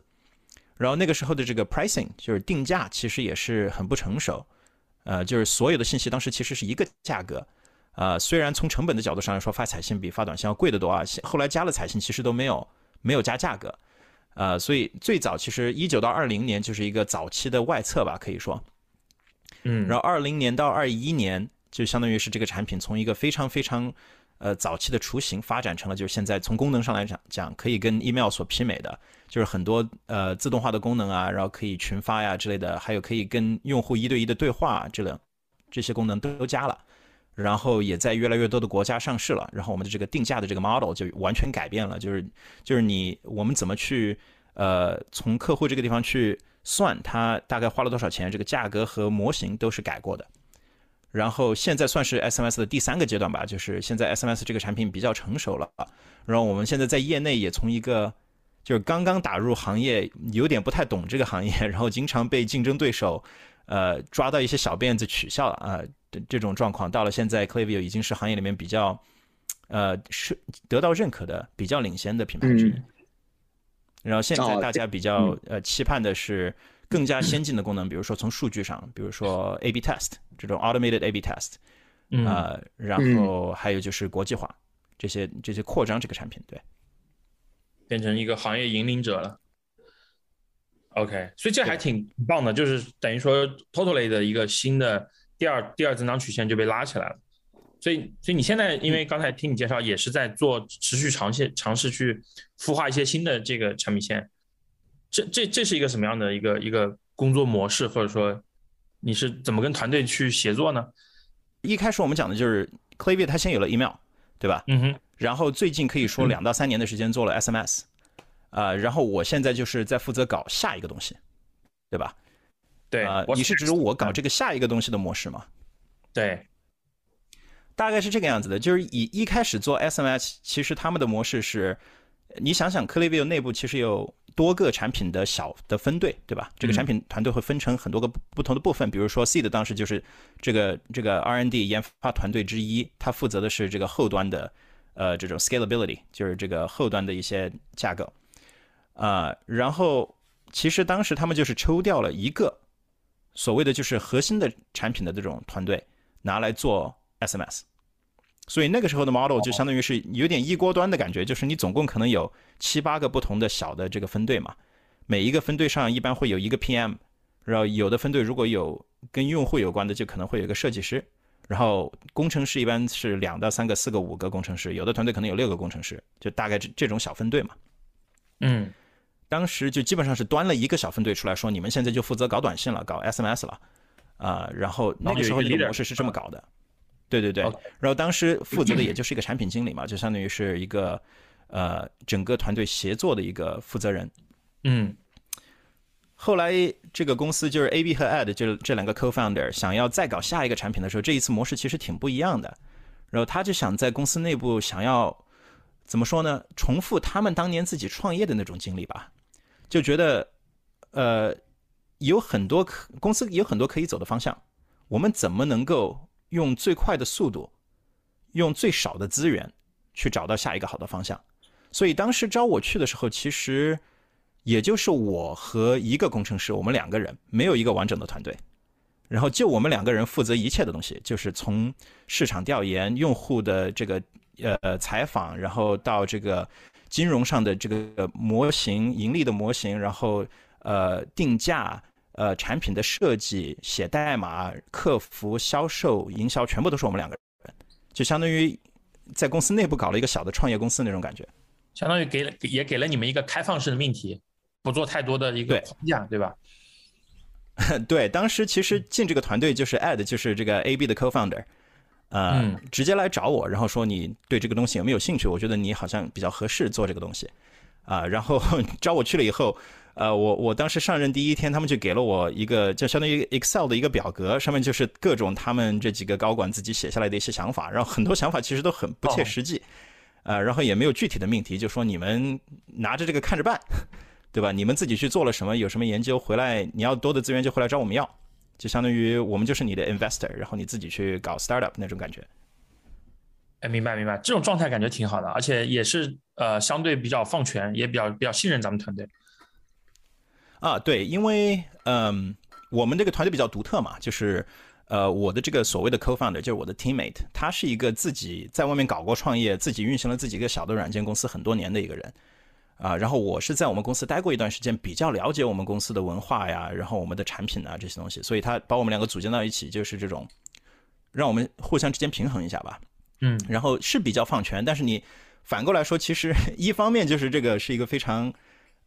然后那个时候的这个 pricing 就是定价，其实也是很不成熟，呃，就是所有的信息当时其实是一个价格，呃，虽然从成本的角度上来说发彩信比发短信要贵得多啊，后来加了彩信其实都没有没有加价格，呃，所以最早其实一九到二零年就是一个早期的外测吧，可以说，嗯，然后二零年到二一年就相当于是这个产品从一个非常非常呃早期的雏形发展成了就是现在从功能上来讲讲可以跟 email 所媲美的。就是很多呃自动化的功能啊，然后可以群发呀之类的，还有可以跟用户一对一的对话之类，这些功能都都加了，然后也在越来越多的国家上市了。然后我们的这个定价的这个 model 就完全改变了，就是就是你我们怎么去呃从客户这个地方去算它大概花了多少钱，这个价格和模型都是改过的。然后现在算是 SMS 的第三个阶段吧，就是现在 SMS 这个产品比较成熟了，然后我们现在在业内也从一个就是刚刚打入行业，有点不太懂这个行业，然后经常被竞争对手，呃，抓到一些小辫子取笑啊，这这种状况，到了现在，Klaviyo 已经是行业里面比较，呃，是得到认可的比较领先的品牌之一。然后现在大家比较呃期盼的是更加先进的功能，比如说从数据上，比如说 A/B test 这种 automated A/B test，啊，然后还有就是国际化这些这些扩张这个产品，对。变成一个行业引领者了，OK，所以这还挺棒的，就是等于说 Totally 的一个新的第二第二增长曲线就被拉起来了。所以，所以你现在因为刚才听你介绍，也是在做持续尝试尝试去孵化一些新的这个产品线。这这这是一个什么样的一个一个工作模式，或者说你是怎么跟团队去协作呢？一开始我们讲的就是 Klaviyo 它先有了 email，对吧？嗯哼。然后最近可以说两到三年的时间做了 SMS，啊，然后我现在就是在负责搞下一个东西，对吧？对，啊，你是指我搞这个下一个东西的模式吗？对，大概是这个样子的。就是以一开始做 SMS，其实他们的模式是，你想想 c l i v i o 内部其实有多个产品的小的分队，对吧？这个产品团队会分成很多个不同的部分，比如说 Seed 当时就是这个这个 R&D 研发团队之一，他负责的是这个后端的。呃，这种 scalability 就是这个后端的一些架构，啊，然后其实当时他们就是抽调了一个所谓的就是核心的产品的这种团队拿来做 SMS，所以那个时候的 model 就相当于是有点一锅端的感觉，就是你总共可能有七八个不同的小的这个分队嘛，每一个分队上一般会有一个 PM，然后有的分队如果有跟用户有关的，就可能会有一个设计师。然后工程师一般是两到三个、四个、五个工程师，有的团队可能有六个工程师，就大概这这种小分队嘛。嗯，当时就基本上是端了一个小分队出来说，你们现在就负责搞短信了，搞 SMS 了，啊，然后那个时候一个模式是这么搞的，对对对，然后当时负责的也就是一个产品经理嘛，就相当于是一个呃整个团队协作的一个负责人，嗯。后来这个公司就是 A B 和 Ed 就这两个 co-founder 想要再搞下一个产品的时候，这一次模式其实挺不一样的。然后他就想在公司内部想要怎么说呢？重复他们当年自己创业的那种经历吧，就觉得呃有很多可公司有很多可以走的方向，我们怎么能够用最快的速度，用最少的资源去找到下一个好的方向？所以当时招我去的时候，其实。也就是我和一个工程师，我们两个人没有一个完整的团队，然后就我们两个人负责一切的东西，就是从市场调研、用户的这个呃采访，然后到这个金融上的这个模型、盈利的模型，然后呃定价、呃产品的设计、写代码、客服、销售、营销，全部都是我们两个人，就相当于在公司内部搞了一个小的创业公司那种感觉，相当于给了也给了你们一个开放式的命题。不做太多的一个框架，对吧？对，当时其实进这个团队就是 Ad，就是这个 AB 的 co-founder，呃，直接来找我，然后说你对这个东西有没有兴趣？我觉得你好像比较合适做这个东西，啊，然后 招我去了以后，呃，我我当时上任第一天，他们就给了我一个就相当于 Excel 的一个表格，上面就是各种他们这几个高管自己写下来的一些想法，然后很多想法其实都很不切实际，呃，然后也没有具体的命题，就说你们拿着这个看着办。对吧？你们自己去做了什么？有什么研究回来？你要多的资源就回来找我们要，就相当于我们就是你的 investor，然后你自己去搞 startup 那种感觉。哎，明白明白，这种状态感觉挺好的，而且也是呃相对比较放权，也比较比较信任咱们团队。啊，对，因为嗯，我们这个团队比较独特嘛，就是呃，我的这个所谓的 co-founder 就是我的 teammate，他是一个自己在外面搞过创业，自己运行了自己一个小的软件公司很多年的一个人。啊，然后我是在我们公司待过一段时间，比较了解我们公司的文化呀，然后我们的产品啊这些东西，所以他把我们两个组建到一起，就是这种，让我们互相之间平衡一下吧。嗯，然后是比较放权，但是你反过来说，其实 一方面就是这个是一个非常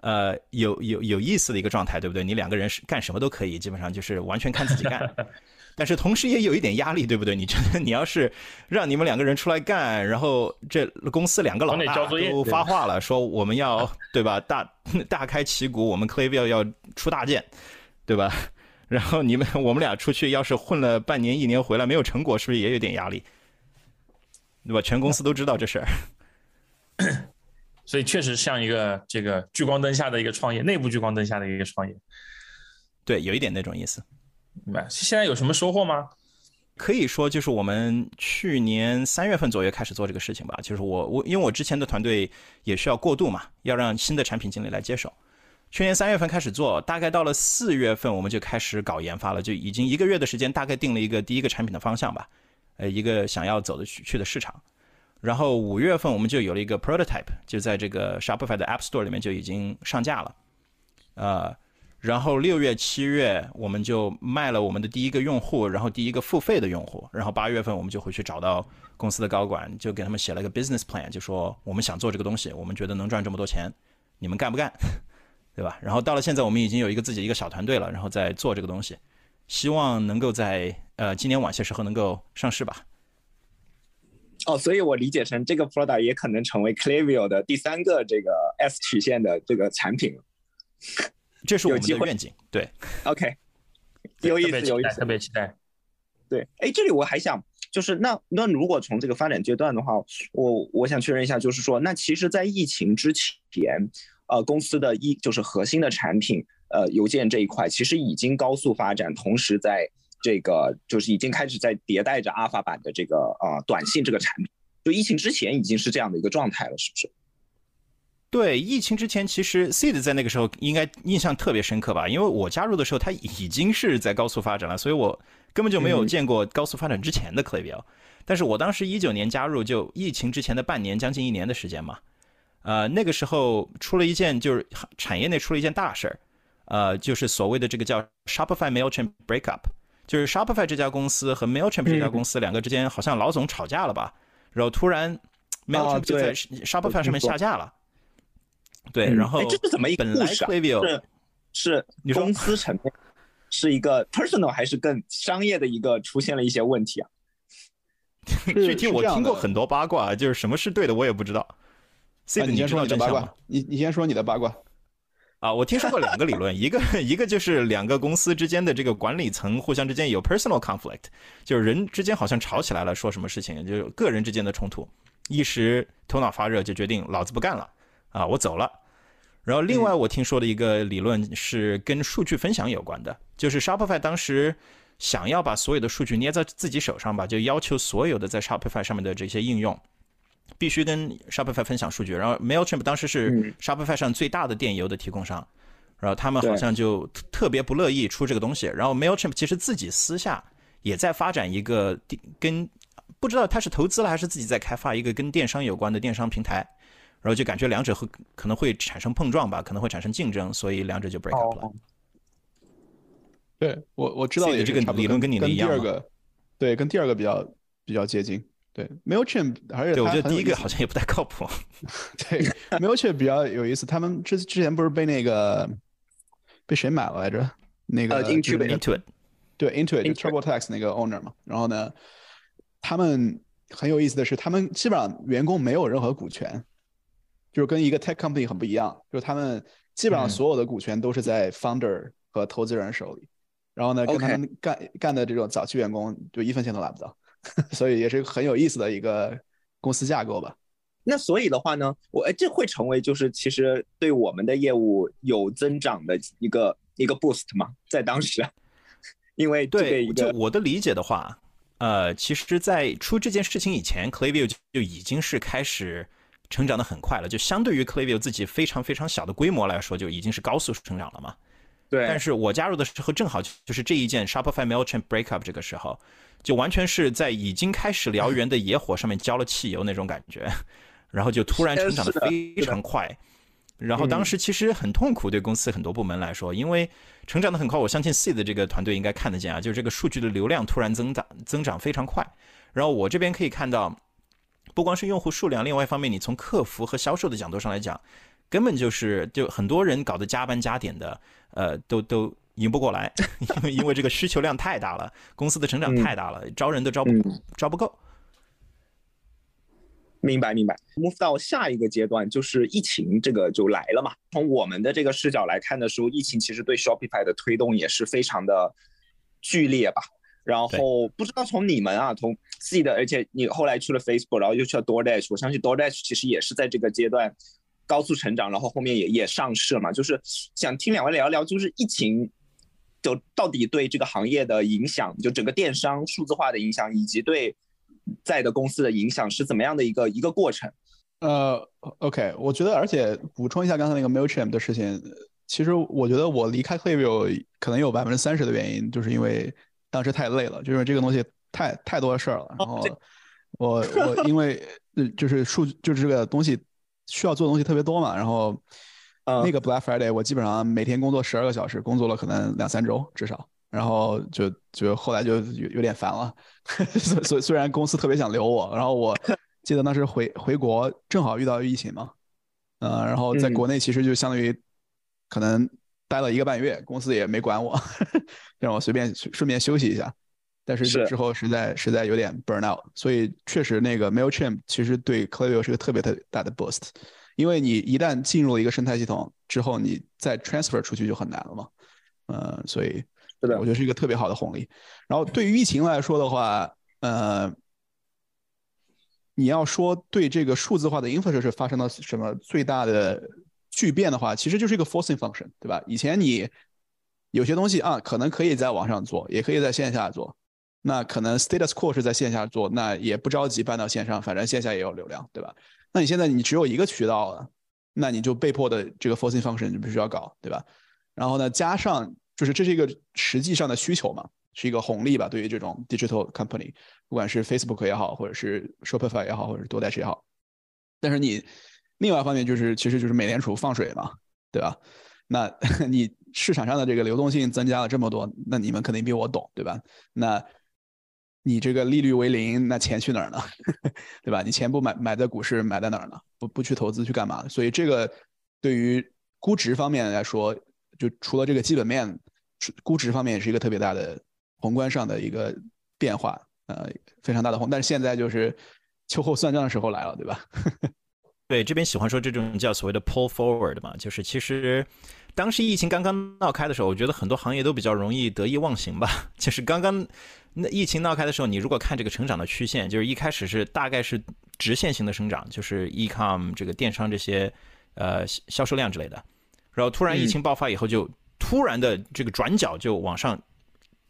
呃有有有意思的一个状态，对不对？你两个人是干什么都可以，基本上就是完全看自己干。但是同时也有一点压力，对不对？你觉得你要是让你们两个人出来干，然后这公司两个老大都发话了，说我们要对吧？大 大开旗鼓，我们 Clayville 要出大件，对吧？然后你们我们俩出去，要是混了半年一年回来没有成果，是不是也有点压力？对吧？全公司都知道这事儿，所以确实像一个这个聚光灯下的一个创业，内部聚光灯下的一个创业，对，有一点那种意思。明白。现在有什么收获吗？可以说就是我们去年三月份左右开始做这个事情吧。就是我我因为我之前的团队也需要过渡嘛，要让新的产品经理来接手。去年三月份开始做，大概到了四月份我们就开始搞研发了，就已经一个月的时间，大概定了一个第一个产品的方向吧，呃，一个想要走的去去的市场。然后五月份我们就有了一个 prototype，就在这个 Shopify 的 App Store 里面就已经上架了，呃。然后六月、七月我们就卖了我们的第一个用户，然后第一个付费的用户。然后八月份我们就回去找到公司的高管，就给他们写了个 business plan，就说我们想做这个东西，我们觉得能赚这么多钱，你们干不干？对吧？然后到了现在，我们已经有一个自己一个小团队了，然后在做这个东西，希望能够在呃今年晚些时候能够上市吧。哦，所以我理解成这个 product 也可能成为 Clavio 的第三个这个 S 曲线的这个产品。这是我们的愿景，对，OK，有意思，有意思，特别期待。对，哎，这里我还想，就是那那如果从这个发展阶段的话，我我想确认一下，就是说，那其实，在疫情之前，呃，公司的一就是核心的产品，呃，邮件这一块，其实已经高速发展，同时在这个就是已经开始在迭代着阿尔法版的这个呃短信这个产品，就疫情之前已经是这样的一个状态了，是不是？对，疫情之前，其实 Seed 在那个时候应该印象特别深刻吧？因为我加入的时候，它已经是在高速发展了，所以我根本就没有见过高速发展之前的 c l a v i 但是我当时一九年加入，就疫情之前的半年，将近一年的时间嘛。呃，那个时候出了一件，就是产业内出了一件大事儿，呃，就是所谓的这个叫 Shopify Mailchimp breakup，就是 Shopify 这家公司和 Mailchimp 这家公司两个之间好像老总吵架了吧？然后突然 Mailchimp 就在 Shopify 上面下架了。对，然后这是怎么一个故事？是是公司层面，是一个 personal 还是更商业的一个出现了一些问题啊？具体我听过很多八卦，就是什么是对的我也不知道。C 你先说你的八卦，你你先说你的八卦。啊，我听说过两个理论，一个一个就是两个公司之间的这个管理层互相之间有 personal conflict，就是人之间好像吵起来了，说什么事情，就是个人之间的冲突，一时头脑发热就决定老子不干了，啊，我走了。然后另外我听说的一个理论是跟数据分享有关的，就是 Shopify 当时想要把所有的数据捏在自己手上吧，就要求所有的在 Shopify 上面的这些应用必须跟 Shopify 分享数据。然后 Mailchimp 当时是 Shopify 上最大的电邮的提供商，然后他们好像就特别不乐意出这个东西。然后 Mailchimp 其实自己私下也在发展一个跟不知道他是投资了还是自己在开发一个跟电商有关的电商平台。然后就感觉两者会可能会产生碰撞吧，可能会产生竞争，所以两者就 break up 了。对我我知道这个理论跟你的一样。第二个，对，跟第二个比较比较接近。对，Mailchimp，而且对我觉得第一个好像也不太靠谱。对，Mailchimp 比较有意思，他们之之前不是被那个被谁买了来着？那个 Intuit，对，Intuit，TurboTax 那个 owner 嘛。然后呢，他们很有意思的是，他们基本上员工没有任何股权。就是跟一个 tech company 很不一样，就是他们基本上所有的股权都是在 founder 和投资人手里，然后呢，跟他们干干的这种早期员工就一分钱都拿不到，所以也是很有意思的一个公司架构吧。那所以的话呢，我哎，这会成为就是其实对我们的业务有增长的一个一个 boost 吗？在当时，因为对，就我的理解的话，呃，其实，在出这件事情以前，Clavio 就已经是开始。成长的很快了，就相对于 Clavio 自己非常非常小的规模来说，就已经是高速成长了嘛。对。但是我加入的时候正好就是这一件 Shopify Mailchimp breakup 这个时候，就完全是在已经开始燎原的野火上面浇了汽油那种感觉，然后就突然成长的非常快。然后当时其实很痛苦，对公司很多部门来说，因为成长的很快。我相信 C 的这个团队应该看得见啊，就是这个数据的流量突然增长增长非常快。然后我这边可以看到。不光是用户数量，另外一方面，你从客服和销售的角度上来讲，根本就是就很多人搞得加班加点的，呃，都都赢不过来，因为因为这个需求量太大了，公司的成长太大了，招人都招不招不够。明白明白。move 到下一个阶段，就是疫情这个就来了嘛。从我们的这个视角来看的时候，疫情其实对 Shopify 的推动也是非常的剧烈吧。然后不知道从你们啊，从自己的，而且你后来去了 Facebook，然后又去了 DoorDash，我相信 DoorDash 其实也是在这个阶段高速成长，然后后面也也上市了嘛。就是想听两位聊一聊，就是疫情就到底对这个行业的影响，就整个电商数字化的影响，以及对在的公司的影响是怎么样的一个一个过程？呃，OK，我觉得，而且补充一下刚才那个 Mailchimp 的事情，其实我觉得我离开 Klaviyo 可能有百分之三十的原因，就是因为。当时太累了，就是这个东西太太多事儿了。然后我我因为就是数就是这个东西需要做的东西特别多嘛。然后那个 Black Friday 我基本上每天工作十二个小时，工作了可能两三周至少。然后就就后来就有有点烦了。所以虽然公司特别想留我，然后我 记得当时回回国正好遇到疫情嘛，嗯，然后在国内其实就相当于可能。待了一个半月，公司也没管我，让我随便顺便休息一下。但是之后实在实在有点 burn out，所以确实那个 Mailchimp 其实对 Klaviyo 是个特别特大的 boost，因为你一旦进入了一个生态系统之后，你再 transfer 出去就很难了嘛。嗯，所以我觉得是一个特别好的红利。然后对于疫情来说的话，呃，你要说对这个数字化的 infrastructure 发生了什么最大的？巨变的话，其实就是一个 forcing function，对吧？以前你有些东西啊，可能可以在网上做，也可以在线下做。那可能 status quo 是在线下做，那也不着急搬到线上，反正线下也有流量，对吧？那你现在你只有一个渠道了，那你就被迫的这个 forcing function 就必须要搞，对吧？然后呢，加上就是这是一个实际上的需求嘛，是一个红利吧？对于这种 digital company，不管是 Facebook 也好，或者是 Shopify 也好，或者是多代也好，但是你。另外一方面就是，其实就是美联储放水嘛，对吧？那 你市场上的这个流动性增加了这么多，那你们肯定比我懂，对吧？那你这个利率为零，那钱去哪儿呢？对吧？你钱不买买在股市，买在哪儿呢？不不去投资去干嘛？所以这个对于估值方面来说，就除了这个基本面估值方面也是一个特别大的宏观上的一个变化，呃，非常大的宏。但是现在就是秋后算账的时候来了，对吧？对，这边喜欢说这种叫所谓的 pull forward 嘛，就是其实当时疫情刚刚闹开的时候，我觉得很多行业都比较容易得意忘形吧。就是刚刚那疫情闹开的时候，你如果看这个成长的曲线，就是一开始是大概是直线型的生长，就是 ecom 这个电商这些呃销售量之类的，然后突然疫情爆发以后，就突然的这个转角就往上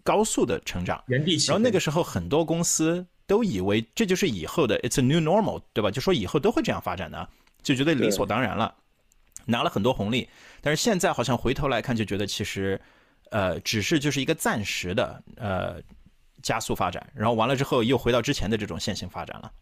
高速的成长，原地起然后那个时候很多公司。都以为这就是以后的 It's a new normal，对吧？就说以后都会这样发展的，就觉得理所当然了，拿了很多红利。但是现在好像回头来看，就觉得其实，呃，只是就是一个暂时的呃加速发展，然后完了之后又回到之前的这种线性发展了。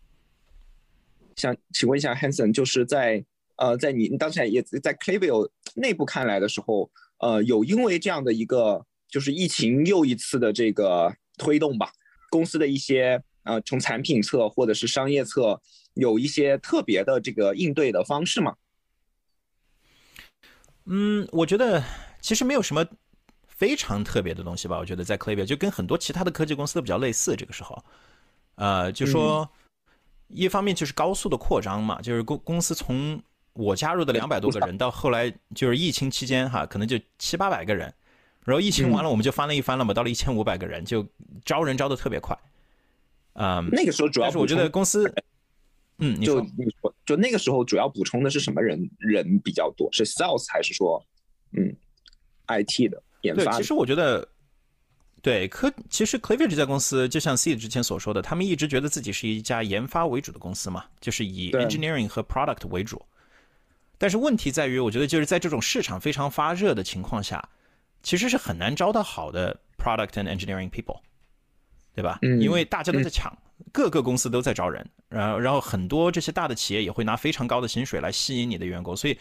想请问一下 Hanson，就是在呃在你当前也在 Clavio 内部看来的时候，呃，有因为这样的一个就是疫情又一次的这个推动吧，公司的一些。呃，从产品侧或者是商业侧，有一些特别的这个应对的方式吗？嗯，我觉得其实没有什么非常特别的东西吧。我觉得在 Clavio 就跟很多其他的科技公司都比较类似。这个时候，呃，就说一方面就是高速的扩张嘛，就是公公司从我加入的两百多个人，到后来就是疫情期间哈，可能就七八百个人，然后疫情完了我们就翻了一番了嘛，到了一千五百个人，就招人招的特别快。啊，那个时候主要是我觉得公司，嗯，就你说，就那个时候主要补充的是什么人人比较多？是 sales 还是说，嗯，IT 的研发？对，其实我觉得，对科，其实 Clever 这家公司，就像 C 之前所说的，他们一直觉得自己是一家研发为主的公司嘛，就是以 engineering 和 product 为主。但是问题在于，我觉得就是在这种市场非常发热的情况下，其实是很难招到好的 product and engineering people。对吧？因为大家都在抢，各个公司都在招人，然后然后很多这些大的企业也会拿非常高的薪水来吸引你的员工，所以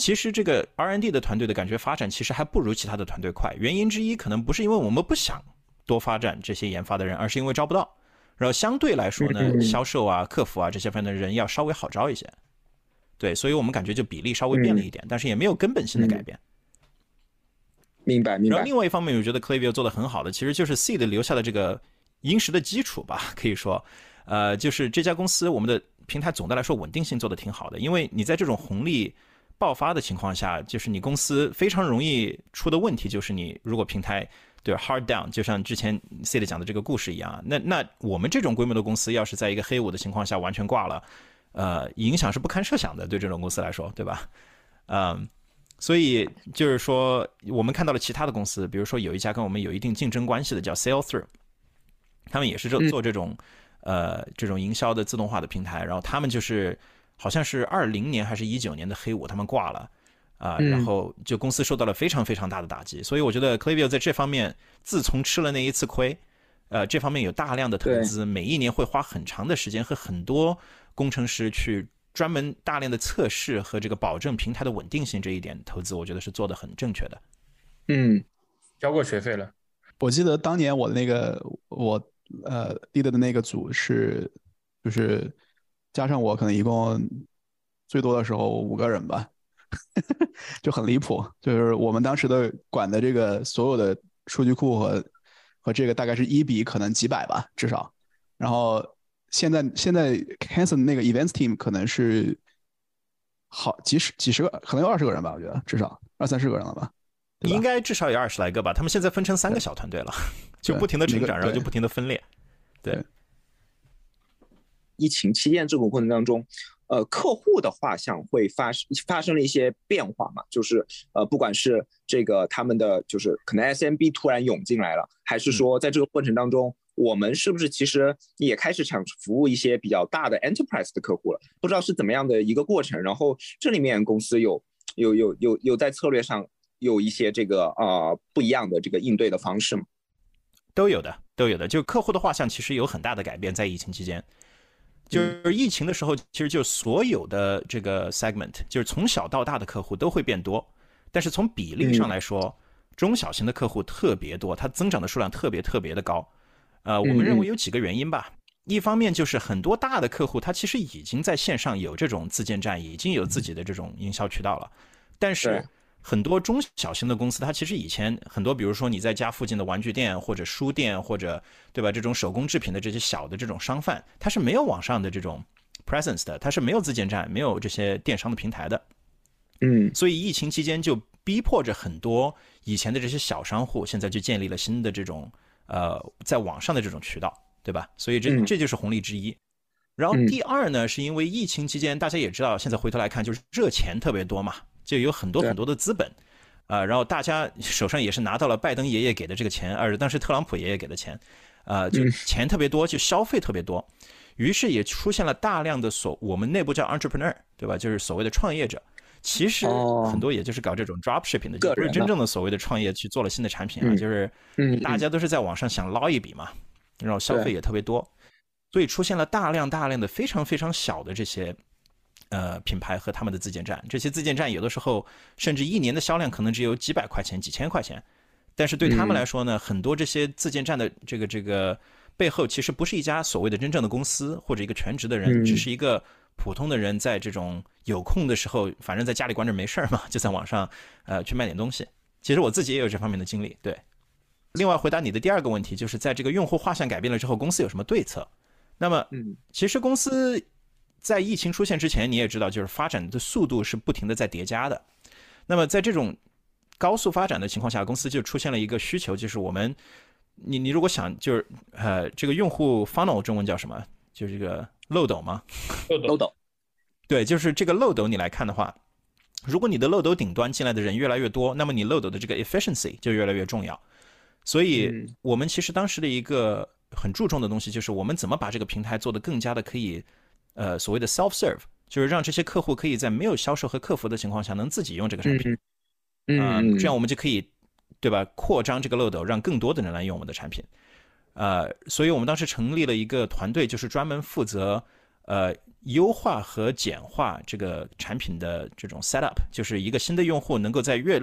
其实这个 R&D 的团队的感觉发展其实还不如其他的团队快。原因之一可能不是因为我们不想多发展这些研发的人，而是因为招不到。然后相对来说呢，销售啊、客服啊这些方面的人要稍微好招一些。对，所以我们感觉就比例稍微变了一点，但是也没有根本性的改变。明白，明白。然后另外一方面，我觉得 Clavio 做的很好的，其实就是 Seed 留下的这个。殷实的基础吧，可以说，呃，就是这家公司，我们的平台总的来说稳定性做的挺好的。因为你在这种红利爆发的情况下，就是你公司非常容易出的问题，就是你如果平台对 hard down，就像之前 C 的讲的这个故事一样，那那我们这种规模的公司，要是在一个黑五的情况下完全挂了，呃，影响是不堪设想的，对这种公司来说，对吧？嗯，所以就是说，我们看到了其他的公司，比如说有一家跟我们有一定竞争关系的，叫 Sell Through。他们也是做做这种，呃，这种营销的自动化的平台，然后他们就是好像是二零年还是一九年的黑五，他们挂了，啊，然后就公司受到了非常非常大的打击，所以我觉得 Clavio 在这方面自从吃了那一次亏，呃，这方面有大量的投资，每一年会花很长的时间和很多工程师去专门大量的测试和这个保证平台的稳定性这一点投资，我觉得是做的很正确的。嗯，交过学费了。我记得当年我那个我。呃，leader 的那个组是，就是加上我，可能一共最多的时候五个人吧，就很离谱。就是我们当时的管的这个所有的数据库和和这个大概是一比可能几百吧，至少。然后现在现在 Hanson 那个 events team 可能是好几十几十个，可能有二十个人吧，我觉得至少二三十个人了吧。应该至少有二十来个吧。他们现在分成三个小团队了，就不停的成长，然后就不停的分裂。对，疫情期间这个过程当中，呃，客户的画像会发生发生了一些变化嘛？就是呃，不管是这个他们的就是可能 SMB 突然涌进来了，还是说在这个过程当中，我们是不是其实也开始想服务一些比较大的 enterprise 的客户了？不知道是怎么样的一个过程。然后这里面公司有有有有有在策略上。有一些这个啊不一样的这个应对的方式吗？都有的，都有的。就客户的画像其实有很大的改变，在疫情期间，就是疫情的时候，其实就所有的这个 segment，就是从小到大的客户都会变多。但是从比例上来说，中小型的客户特别多，它增长的数量特别特别的高。呃，我们认为有几个原因吧。一方面就是很多大的客户，他其实已经在线上有这种自建站，已经有自己的这种营销渠道了，但是。很多中小型的公司，它其实以前很多，比如说你在家附近的玩具店或者书店或者对吧，这种手工制品的这些小的这种商贩，它是没有网上的这种 presence 的，它是没有自建站，没有这些电商的平台的。嗯，所以疫情期间就逼迫着很多以前的这些小商户，现在就建立了新的这种呃在网上的这种渠道，对吧？所以这这就是红利之一。然后第二呢，是因为疫情期间，大家也知道，现在回头来看，就是热钱特别多嘛。就有很多很多的资本，啊，然后大家手上也是拿到了拜登爷爷给的这个钱，而当时特朗普爷爷给的钱，啊，就钱特别多，就消费特别多，于是也出现了大量的所我们内部叫 entrepreneur，对吧？就是所谓的创业者，其实很多也就是搞这种 drop shipping 的，就不是真正的所谓的创业去做了新的产品啊，就是大家都是在网上想捞一笔嘛，然后消费也特别多，所以出现了大量大量的非常非常小的这些。呃，品牌和他们的自建站，这些自建站有的时候甚至一年的销量可能只有几百块钱、几千块钱，但是对他们来说呢，很多这些自建站的这个这个背后，其实不是一家所谓的真正的公司或者一个全职的人，只是一个普通的人在这种有空的时候，反正在家里关着没事儿嘛，就在网上呃去卖点东西。其实我自己也有这方面的经历。对，另外回答你的第二个问题，就是在这个用户画像改变了之后，公司有什么对策？那么，嗯，其实公司。在疫情出现之前，你也知道，就是发展的速度是不停的在叠加的。那么在这种高速发展的情况下，公司就出现了一个需求，就是我们，你你如果想，就是呃，这个用户 funnel 中文叫什么？就是这个漏斗吗？漏斗。对，就是这个漏斗。你来看的话，如果你的漏斗顶端进来的人越来越多，那么你漏斗的这个 efficiency 就越来越重要。所以我们其实当时的一个很注重的东西，就是我们怎么把这个平台做得更加的可以。呃，所谓的 self serve 就是让这些客户可以在没有销售和客服的情况下，能自己用这个产品，嗯，这样我们就可以，对吧？扩张这个漏斗，让更多的人来用我们的产品。呃，所以我们当时成立了一个团队，就是专门负责呃优化和简化这个产品的这种 set up，就是一个新的用户能够在越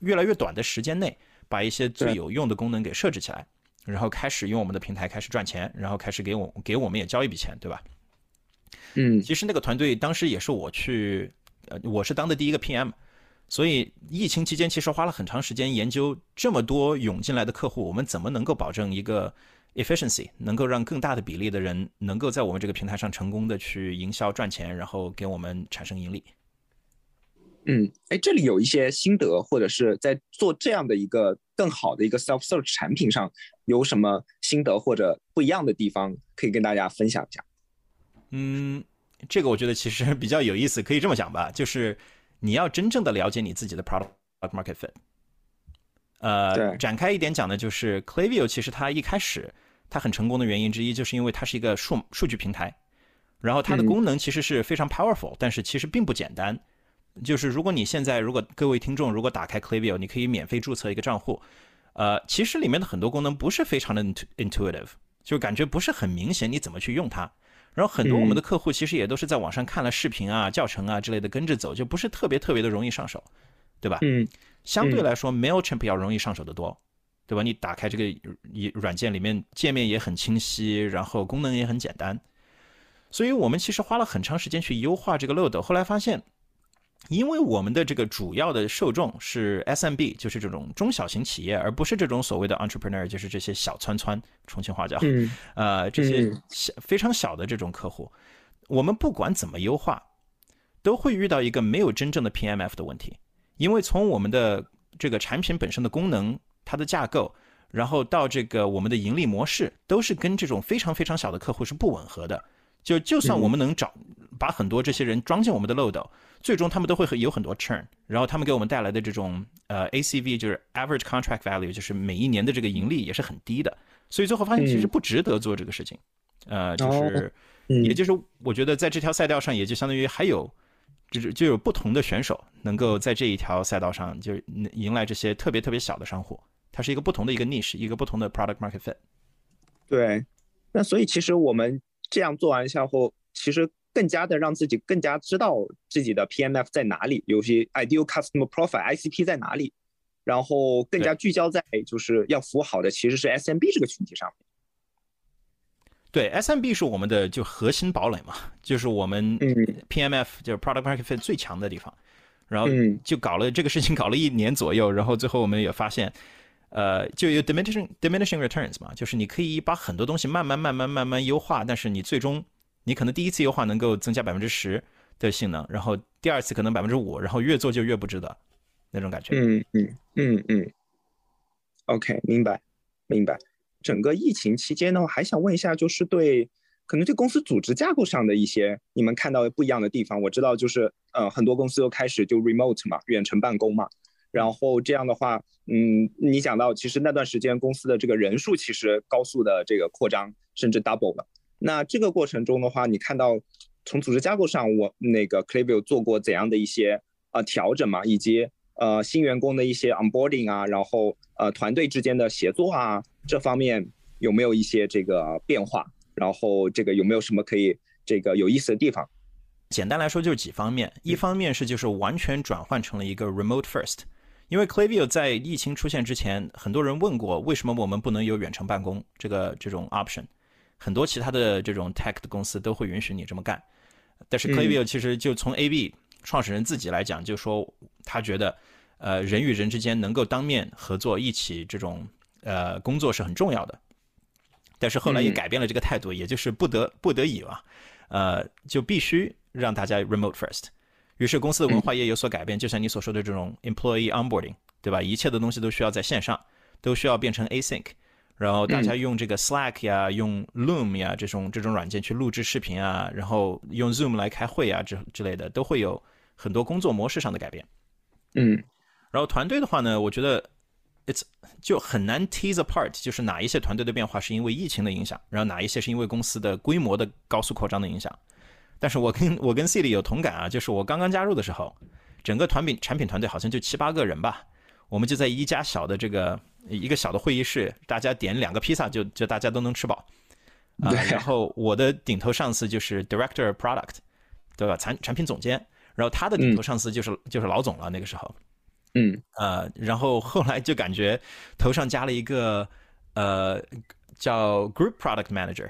越来越短的时间内，把一些最有用的功能给设置起来，然后开始用我们的平台开始赚钱，然后开始给我给我们也交一笔钱，对吧？嗯，其实那个团队当时也是我去，呃，我是当的第一个 PM，所以疫情期间其实花了很长时间研究这么多涌进来的客户，我们怎么能够保证一个 efficiency，能够让更大的比例的人能够在我们这个平台上成功的去营销赚钱，然后给我们产生盈利。嗯，哎，这里有一些心得，或者是在做这样的一个更好的一个 self search 产品上有什么心得或者不一样的地方，可以跟大家分享一下。嗯，这个我觉得其实比较有意思，可以这么讲吧，就是你要真正的了解你自己的 product market fit。呃，展开一点讲呢，就是 Klaviyo 其实它一开始它很成功的原因之一，就是因为它是一个数数据平台，然后它的功能其实是非常 powerful，但是其实并不简单。就是如果你现在如果各位听众如果打开 Klaviyo，你可以免费注册一个账户，呃，其实里面的很多功能不是非常的 intuitive，就感觉不是很明显你怎么去用它。然后很多我们的客户其实也都是在网上看了视频啊、教程啊之类的跟着走，就不是特别特别的容易上手，对吧？嗯，相对来说，Mailchimp 要容易上手的多，对吧？你打开这个一软件里面，界面也很清晰，然后功能也很简单，所以我们其实花了很长时间去优化这个漏斗，后来发现。因为我们的这个主要的受众是 SMB，就是这种中小型企业，而不是这种所谓的 entrepreneur，就是这些小窜窜，重庆话叫，呃，这些小非常小的这种客户，我们不管怎么优化，都会遇到一个没有真正的 PMF 的问题。因为从我们的这个产品本身的功能、它的架构，然后到这个我们的盈利模式，都是跟这种非常非常小的客户是不吻合的。就就算我们能找把很多这些人装进我们的漏斗。最终他们都会有很多 churn，然后他们给我们带来的这种呃 ACV 就是 average contract value，就是每一年的这个盈利也是很低的，所以最后发现其实不值得做这个事情，呃，就是，也就是我觉得在这条赛道上，也就相当于还有，就是就有不同的选手能够在这一条赛道上就是迎来这些特别特别小的商户，它是一个不同的一个 niche，一个不同的 product market fit。对，那所以其实我们这样做完下后，其实。更加的让自己更加知道自己的 PMF 在哪里，有些 Ideal Customer Profile ICP 在哪里，然后更加聚焦在就是要服务好的其实是 SMB 这个群体上面。对，SMB 是我们的就核心堡垒嘛，就是我们 PMF 就是 Product Market Fit 最强的地方。然后就搞了这个事情搞了一年左右，然后最后我们也发现，呃，就有 diminishing diminishing returns 嘛，就是你可以把很多东西慢慢慢慢慢慢优化，但是你最终你可能第一次优化能够增加百分之十的性能，然后第二次可能百分之五，然后越做就越不值得那种感觉。嗯嗯嗯嗯。OK，明白明白。整个疫情期间呢，我还想问一下，就是对。可能对公司组织架构上的一些你们看到不一样的地方，我知道就是呃很多公司都开始就 remote 嘛，远程办公嘛，然后这样的话，嗯，你讲到其实那段时间公司的这个人数其实高速的这个扩张，甚至 double 了。那这个过程中的话，你看到从组织架构上，我那个 Clayview 做过怎样的一些呃调整嘛，以及呃新员工的一些 onboarding 啊，然后呃团队之间的协作啊这方面有没有一些这个变化？然后这个有没有什么可以这个有意思的地方？简单来说就是几方面，一方面是就是完全转换成了一个 remote first，因为 Clayview 在疫情出现之前，很多人问过为什么我们不能有远程办公这个这种 option，很多其他的这种 tech 的公司都会允许你这么干，但是 Clayview 其实就从 AB 创始人自己来讲，就说他觉得呃人与人之间能够当面合作一起这种呃工作是很重要的。但是后来也改变了这个态度，也就是不得不得已嘛，呃，就必须让大家 remote first。于是公司的文化也有所改变，就像你所说的这种 employee onboarding，对吧？一切的东西都需要在线上，都需要变成 async。然后大家用这个 Slack 呀，用 Loom 呀这种这种软件去录制视频啊，然后用 Zoom 来开会啊之之类的，都会有很多工作模式上的改变。嗯，然后团队的话呢，我觉得。It's 就很难 tease apart，就是哪一些团队的变化是因为疫情的影响，然后哪一些是因为公司的规模的高速扩张的影响。但是我跟我跟 C 里有同感啊，就是我刚刚加入的时候，整个团品产品团队好像就七八个人吧，我们就在一家小的这个一个小的会议室，大家点两个披萨就就大家都能吃饱啊。然后我的顶头上司就是 Director Product，对吧？产产品总监，然后他的顶头上司就是就是老总了，那个时候。嗯呃，然后后来就感觉头上加了一个呃叫 Group Product Manager，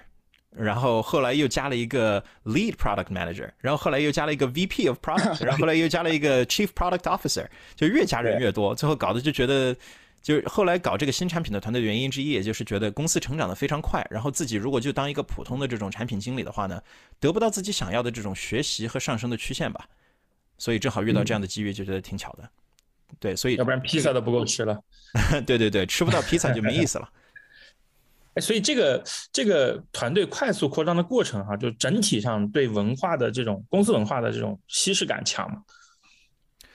然后后来又加了一个 Lead Product Manager，然后后来又加了一个 VP of Product，然后后来又加了一个 Chief Product Officer，就越加人越多，最后搞得就觉得，就是后来搞这个新产品的团队原因之一，也就是觉得公司成长的非常快，然后自己如果就当一个普通的这种产品经理的话呢，得不到自己想要的这种学习和上升的曲线吧，所以正好遇到这样的机遇，就觉得挺巧的。对，所以要不然披萨都不够吃了。对对对，吃不到披萨就没意思了。哎，所以这个这个团队快速扩张的过程哈，就整体上对文化的这种公司文化的这种稀释感强嘛。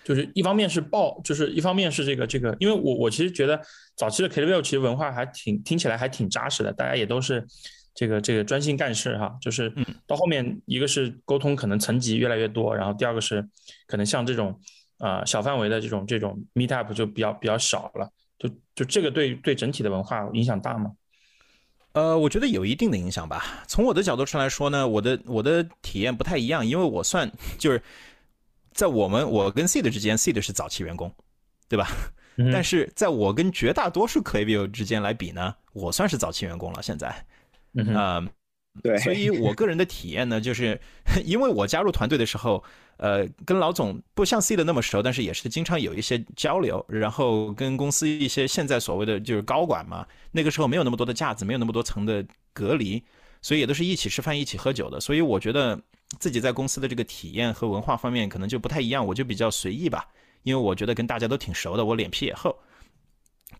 就是一方面是爆，就是一方面是这个这个，因为我我其实觉得早期的 k t v 其实文化还挺听起来还挺扎实的，大家也都是这个这个专心干事哈。就是到后面一个是沟通可能层级越来越多，然后第二个是可能像这种。啊，小范围的这种这种 meet up 就比较比较少了，就就这个对对整体的文化影响大吗？呃，我觉得有一定的影响吧。从我的角度上来说呢，我的我的体验不太一样，因为我算就是在我们我跟 Seed 之间，Seed 是早期员工，对吧？但是在我跟绝大多数 Clayview 之间来比呢，我算是早期员工了。现在，嗯，对，所以我个人的体验呢，就是 因为我加入团队的时候。呃，跟老总不像 C 的那么熟，但是也是经常有一些交流。然后跟公司一些现在所谓的就是高管嘛，那个时候没有那么多的架子，没有那么多层的隔离，所以也都是一起吃饭、一起喝酒的。所以我觉得自己在公司的这个体验和文化方面可能就不太一样，我就比较随意吧，因为我觉得跟大家都挺熟的，我脸皮也厚。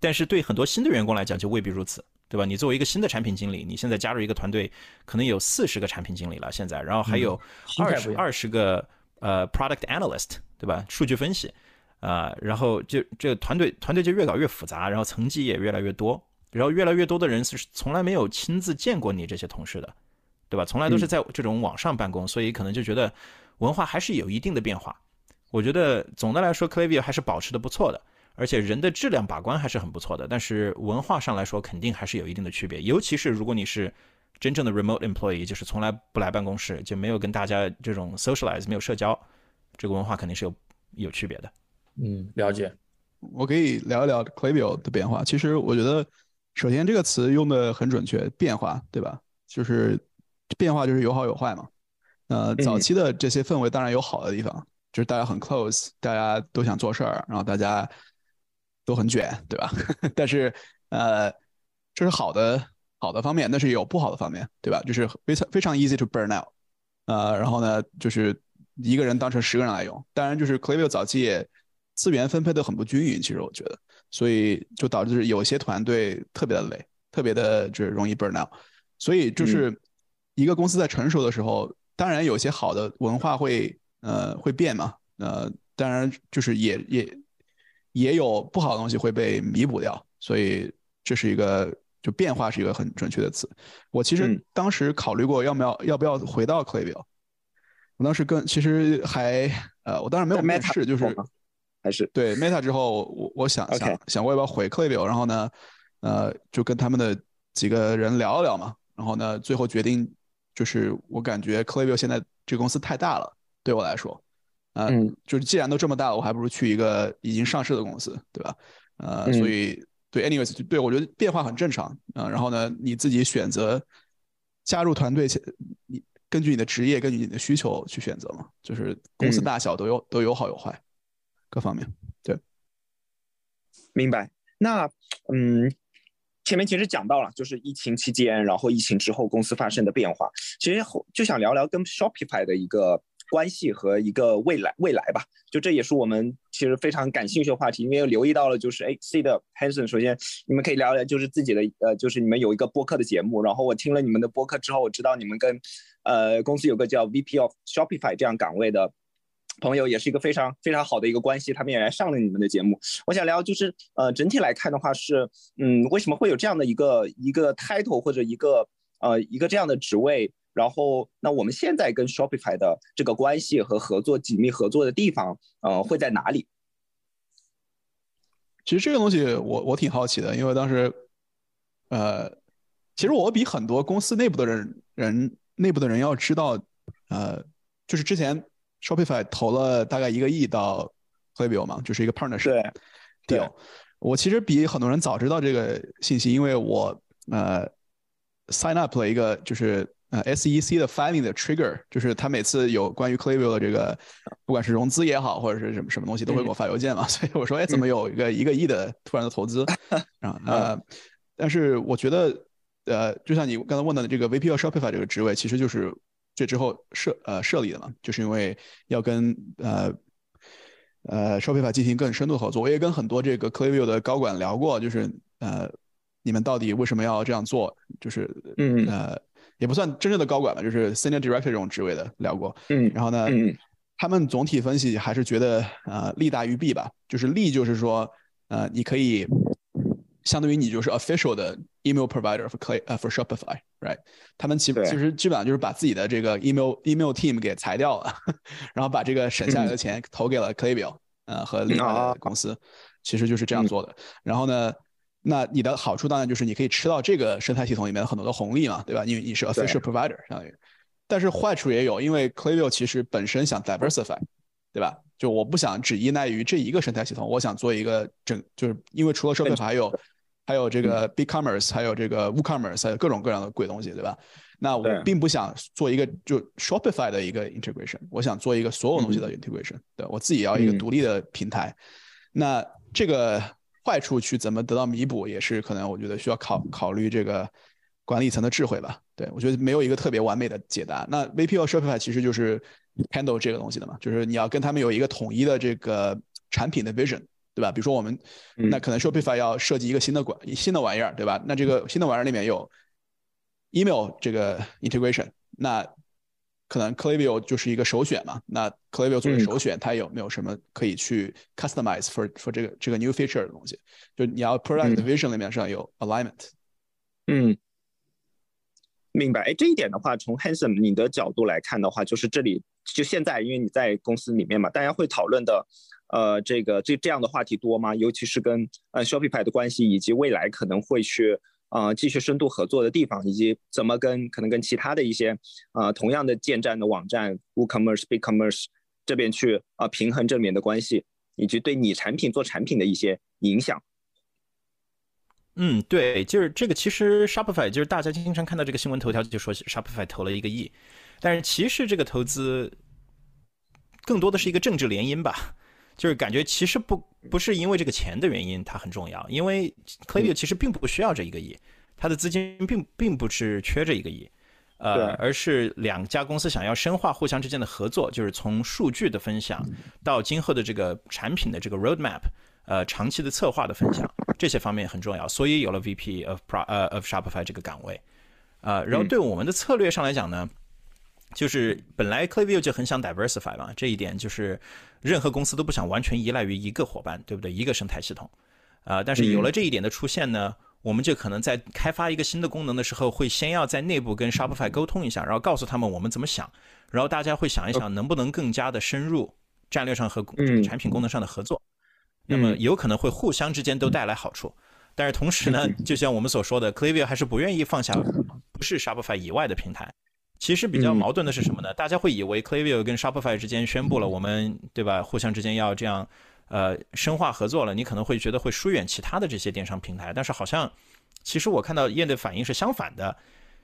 但是对很多新的员工来讲就未必如此，对吧？你作为一个新的产品经理，你现在加入一个团队，可能有四十个产品经理了，现在，然后还有二十二十个。呃，product analyst，对吧？数据分析，啊，然后就这个团队团队就越搞越复杂，然后层级也越来越多，然后越来越多的人是从来没有亲自见过你这些同事的，对吧？从来都是在这种网上办公，所以可能就觉得文化还是有一定的变化。我觉得总的来说，Clayview 还是保持的不错的，而且人的质量把关还是很不错的。但是文化上来说，肯定还是有一定的区别，尤其是如果你是。真正的 remote employee 就是从来不来办公室，就没有跟大家这种 socialize，没有社交，这个文化肯定是有有区别的。嗯，了解。我可以聊一聊 Clayview 的变化。其实我觉得，首先这个词用的很准确，变化，对吧？就是变化就是有好有坏嘛。呃，早期的这些氛围当然有好的地方，就是大家很 close，大家都想做事儿，然后大家都很卷，对吧？但是呃，这是好的好的方面，但是也有不好的方面，对吧？就是非常非常 easy to burn out，呃，然后呢，就是一个人当成十个人来用。当然，就是 Klaviyo 早期也资源分配的很不均匀，其实我觉得，所以就导致有些团队特别的累，特别的就是容易 burn out。所以就是一个公司在成熟的时候，当然有些好的文化会呃会变嘛，呃，当然就是也也也有不好的东西会被弥补掉，所以这是一个就变化是一个很准确的词。我其实当时考虑过要不要要不要回到 Klaviyo，我当时跟其实还呃我当时没有面试，就是还是对 Meta 之后，我我想想想过要不要回 Klaviyo，然后呢呃就跟他们的几个人聊一聊嘛。然后呢，最后决定就是我感觉 Klaviyo 现在这个公司太大了，对我来说，嗯，就是既然都这么大了，我还不如去一个已经上市的公司，对吧？呃，所以对，anyways，对我觉得变化很正常，啊，然后呢，你自己选择加入团队，你根据你的职业，根据你的需求去选择嘛，就是公司大小都有都有好有坏，各方面，对，明白。那嗯。前面其实讲到了，就是疫情期间，然后疫情之后公司发生的变化。其实就想聊聊跟 Shopify 的一个关系和一个未来未来吧。就这也是我们其实非常感兴趣的话题，因为留意到了，就是哎，C 的 Hanson，首先你们可以聊聊，就是自己的呃，就是你们有一个播客的节目。然后我听了你们的播客之后，我知道你们跟呃公司有个叫 VP of Shopify 这样岗位的。朋友也是一个非常非常好的一个关系，他们也来上了你们的节目。我想聊就是，呃，整体来看的话是，嗯，为什么会有这样的一个一个 title 或者一个呃一个这样的职位？然后，那我们现在跟 Shopify 的这个关系和合作紧密合作的地方，呃，会在哪里？其实这个东西我我挺好奇的，因为当时，呃，其实我比很多公司内部的人人内部的人要知道，呃，就是之前。Shopify 投了大概一个亿到 Klaviyo 嘛，就是一个 partnership deal。我其实比很多人早知道这个信息，因为我呃 sign up 了一个就是呃 SEC 的 filing 的 trigger，就是他每次有关于 Klaviyo 的这个，不管是融资也好，或者是什么什么东西，都会给我发邮件嘛。所以我说，哎，怎么有一个一个亿的突然的投资？啊呃，但是我觉得呃，就像你刚才问到的这个 VP of Shopify 这个职位，其实就是。这之后设呃设立的嘛，就是因为要跟呃呃 Shopify 进行更深度合作。我也跟很多这个 Klaviyo 的高管聊过，就是呃你们到底为什么要这样做？就是嗯呃也不算真正的高管吧，就是 Senior Director 这种职位的聊过。嗯，然后呢，他们总体分析还是觉得呃利大于弊吧。就是利就是说呃你可以。相当于你就是 official 的 email provider for Clay 呃 for Shopify，right？他们其其实基本上就是把自己的这个 email email team 给裁掉了，然后把这个省下来的钱投给了 Klaviyo，呃和另外的公司，其实就是这样做的。然后呢，那你的好处当然就是你可以吃到这个生态系统里面很多的红利嘛，对吧？因为你是 official provider，相当于。但是坏处也有，因为 Klaviyo 其实本身想 diversify，对吧？就我不想只依赖于这一个生态系统，我想做一个整，就是因为除了 Shopify 还有。还有这个 BigCommerce，还有这个 WooCommerce，还有各种各样的鬼东西，对吧？那我并不想做一个就 Shopify 的一个 integration，我想做一个所有东西的 integration，对我自己要一个独立的平台。那这个坏处去怎么得到弥补，也是可能我觉得需要考考虑这个管理层的智慧吧。对我觉得没有一个特别完美的解答。那 VP 和 Shopify 其实就是 handle 这个东西的嘛，就是你要跟他们有一个统一的这个产品的 vision。对吧？比如说我们，那可能 Shopify 要设计一个新的管新的玩意儿，对吧？那这个新的玩意儿里面有 email 这个 integration，那可能 Klaviyo 就是一个首选嘛。那 Klaviyo 作为首选，它有没有什么可以去 customize for for 这个这个 new feature 的东西？就你要 product vision 里面上有 alignment。嗯，明白。哎，这一点的话，从 Hanson 你的角度来看的话，就是这里就现在，因为你在公司里面嘛，大家会讨论的。呃，这个这这样的话题多吗？尤其是跟呃 Shopify 的关系，以及未来可能会去啊继续深度合作的地方，以及怎么跟可能跟其他的一些啊同样的建站的网站，WooCommerce、BigCommerce 这边去啊平衡这里面的关系，以及对你产品做产品的一些影响。嗯，对，就是这个。其实 Shopify 就是大家经常看到这个新闻头条，就说 Shopify 投了一个亿，但是其实这个投资。更多的是一个政治联姻吧，就是感觉其实不不是因为这个钱的原因它很重要，因为 Klaviyo 其实并不需要这一个亿，它的资金并并不是缺这一个亿。呃，而是两家公司想要深化互相之间的合作，就是从数据的分享到今后的这个产品的这个 roadmap，呃，长期的策划的分享，这些方面很重要，所以有了 VP of Pro 呃 of Shopify 这个岗位，呃，然后对我们的策略上来讲呢，就是本来 Klaviyo 就很想 diversify 嘛，这一点就是任何公司都不想完全依赖于一个伙伴，对不对？一个生态系统，啊，但是有了这一点的出现呢。我们就可能在开发一个新的功能的时候，会先要在内部跟 Shopify 沟通一下，然后告诉他们我们怎么想，然后大家会想一想能不能更加的深入战略上和产品功能上的合作，那么有可能会互相之间都带来好处。但是同时呢，就像我们所说的，Klaviyo 还是不愿意放下不是 Shopify 以外的平台。其实比较矛盾的是什么呢？大家会以为 Klaviyo 跟 Shopify 之间宣布了我们对吧，互相之间要这样。呃，深化合作了，你可能会觉得会疏远其他的这些电商平台，但是好像，其实我看到业内反应是相反的，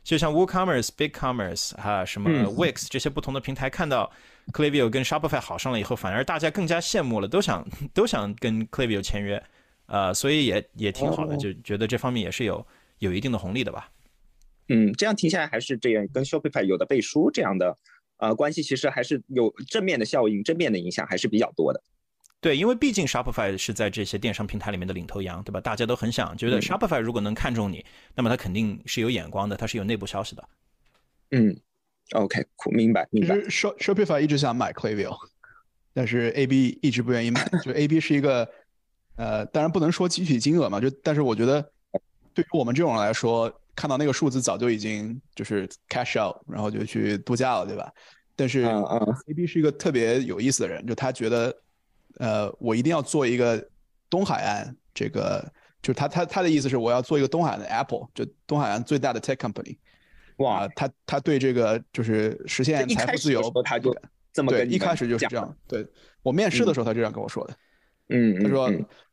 就像 WooCommerce、BigCommerce 哈，什么 Wix 这些不同的平台，看到 Klaviyo 跟 Shopify 好上了以后，反而大家更加羡慕了，都想 都想跟 Klaviyo 签约，呃，所以也也挺好的，就觉得这方面也是有有一定的红利的吧。嗯，这样听下来还是这样，跟 Shopify 有的背书这样的呃关系，其实还是有正面的效应，正面的影响还是比较多的。对，因为毕竟 Shopify 是在这些电商平台里面的领头羊，对吧？大家都很想觉得 Shopify 如果能看中你，那么他肯定是有眼光的，它是有内部消息的。嗯，OK，明白明白。其实 Shopify 一直想买 Klaviyo，但是 AB 一直不愿意买。就 AB 是一个，呃，当然不能说具体金额嘛，就但是我觉得对于我们这种人来说，看到那个数字早就已经就是 cash out，然后就去度假了，对吧？但是 AB 是一个特别有意思的人，就他觉得。呃，我一定要做一个东海岸，这个就是他他他的意思是我要做一个东海岸的 Apple，就东海岸最大的 tech company。哇，他他对这个就是实现财富自由，他就这么对，一开始就是这样。对我面试的时候他这样跟我说的。嗯，他说，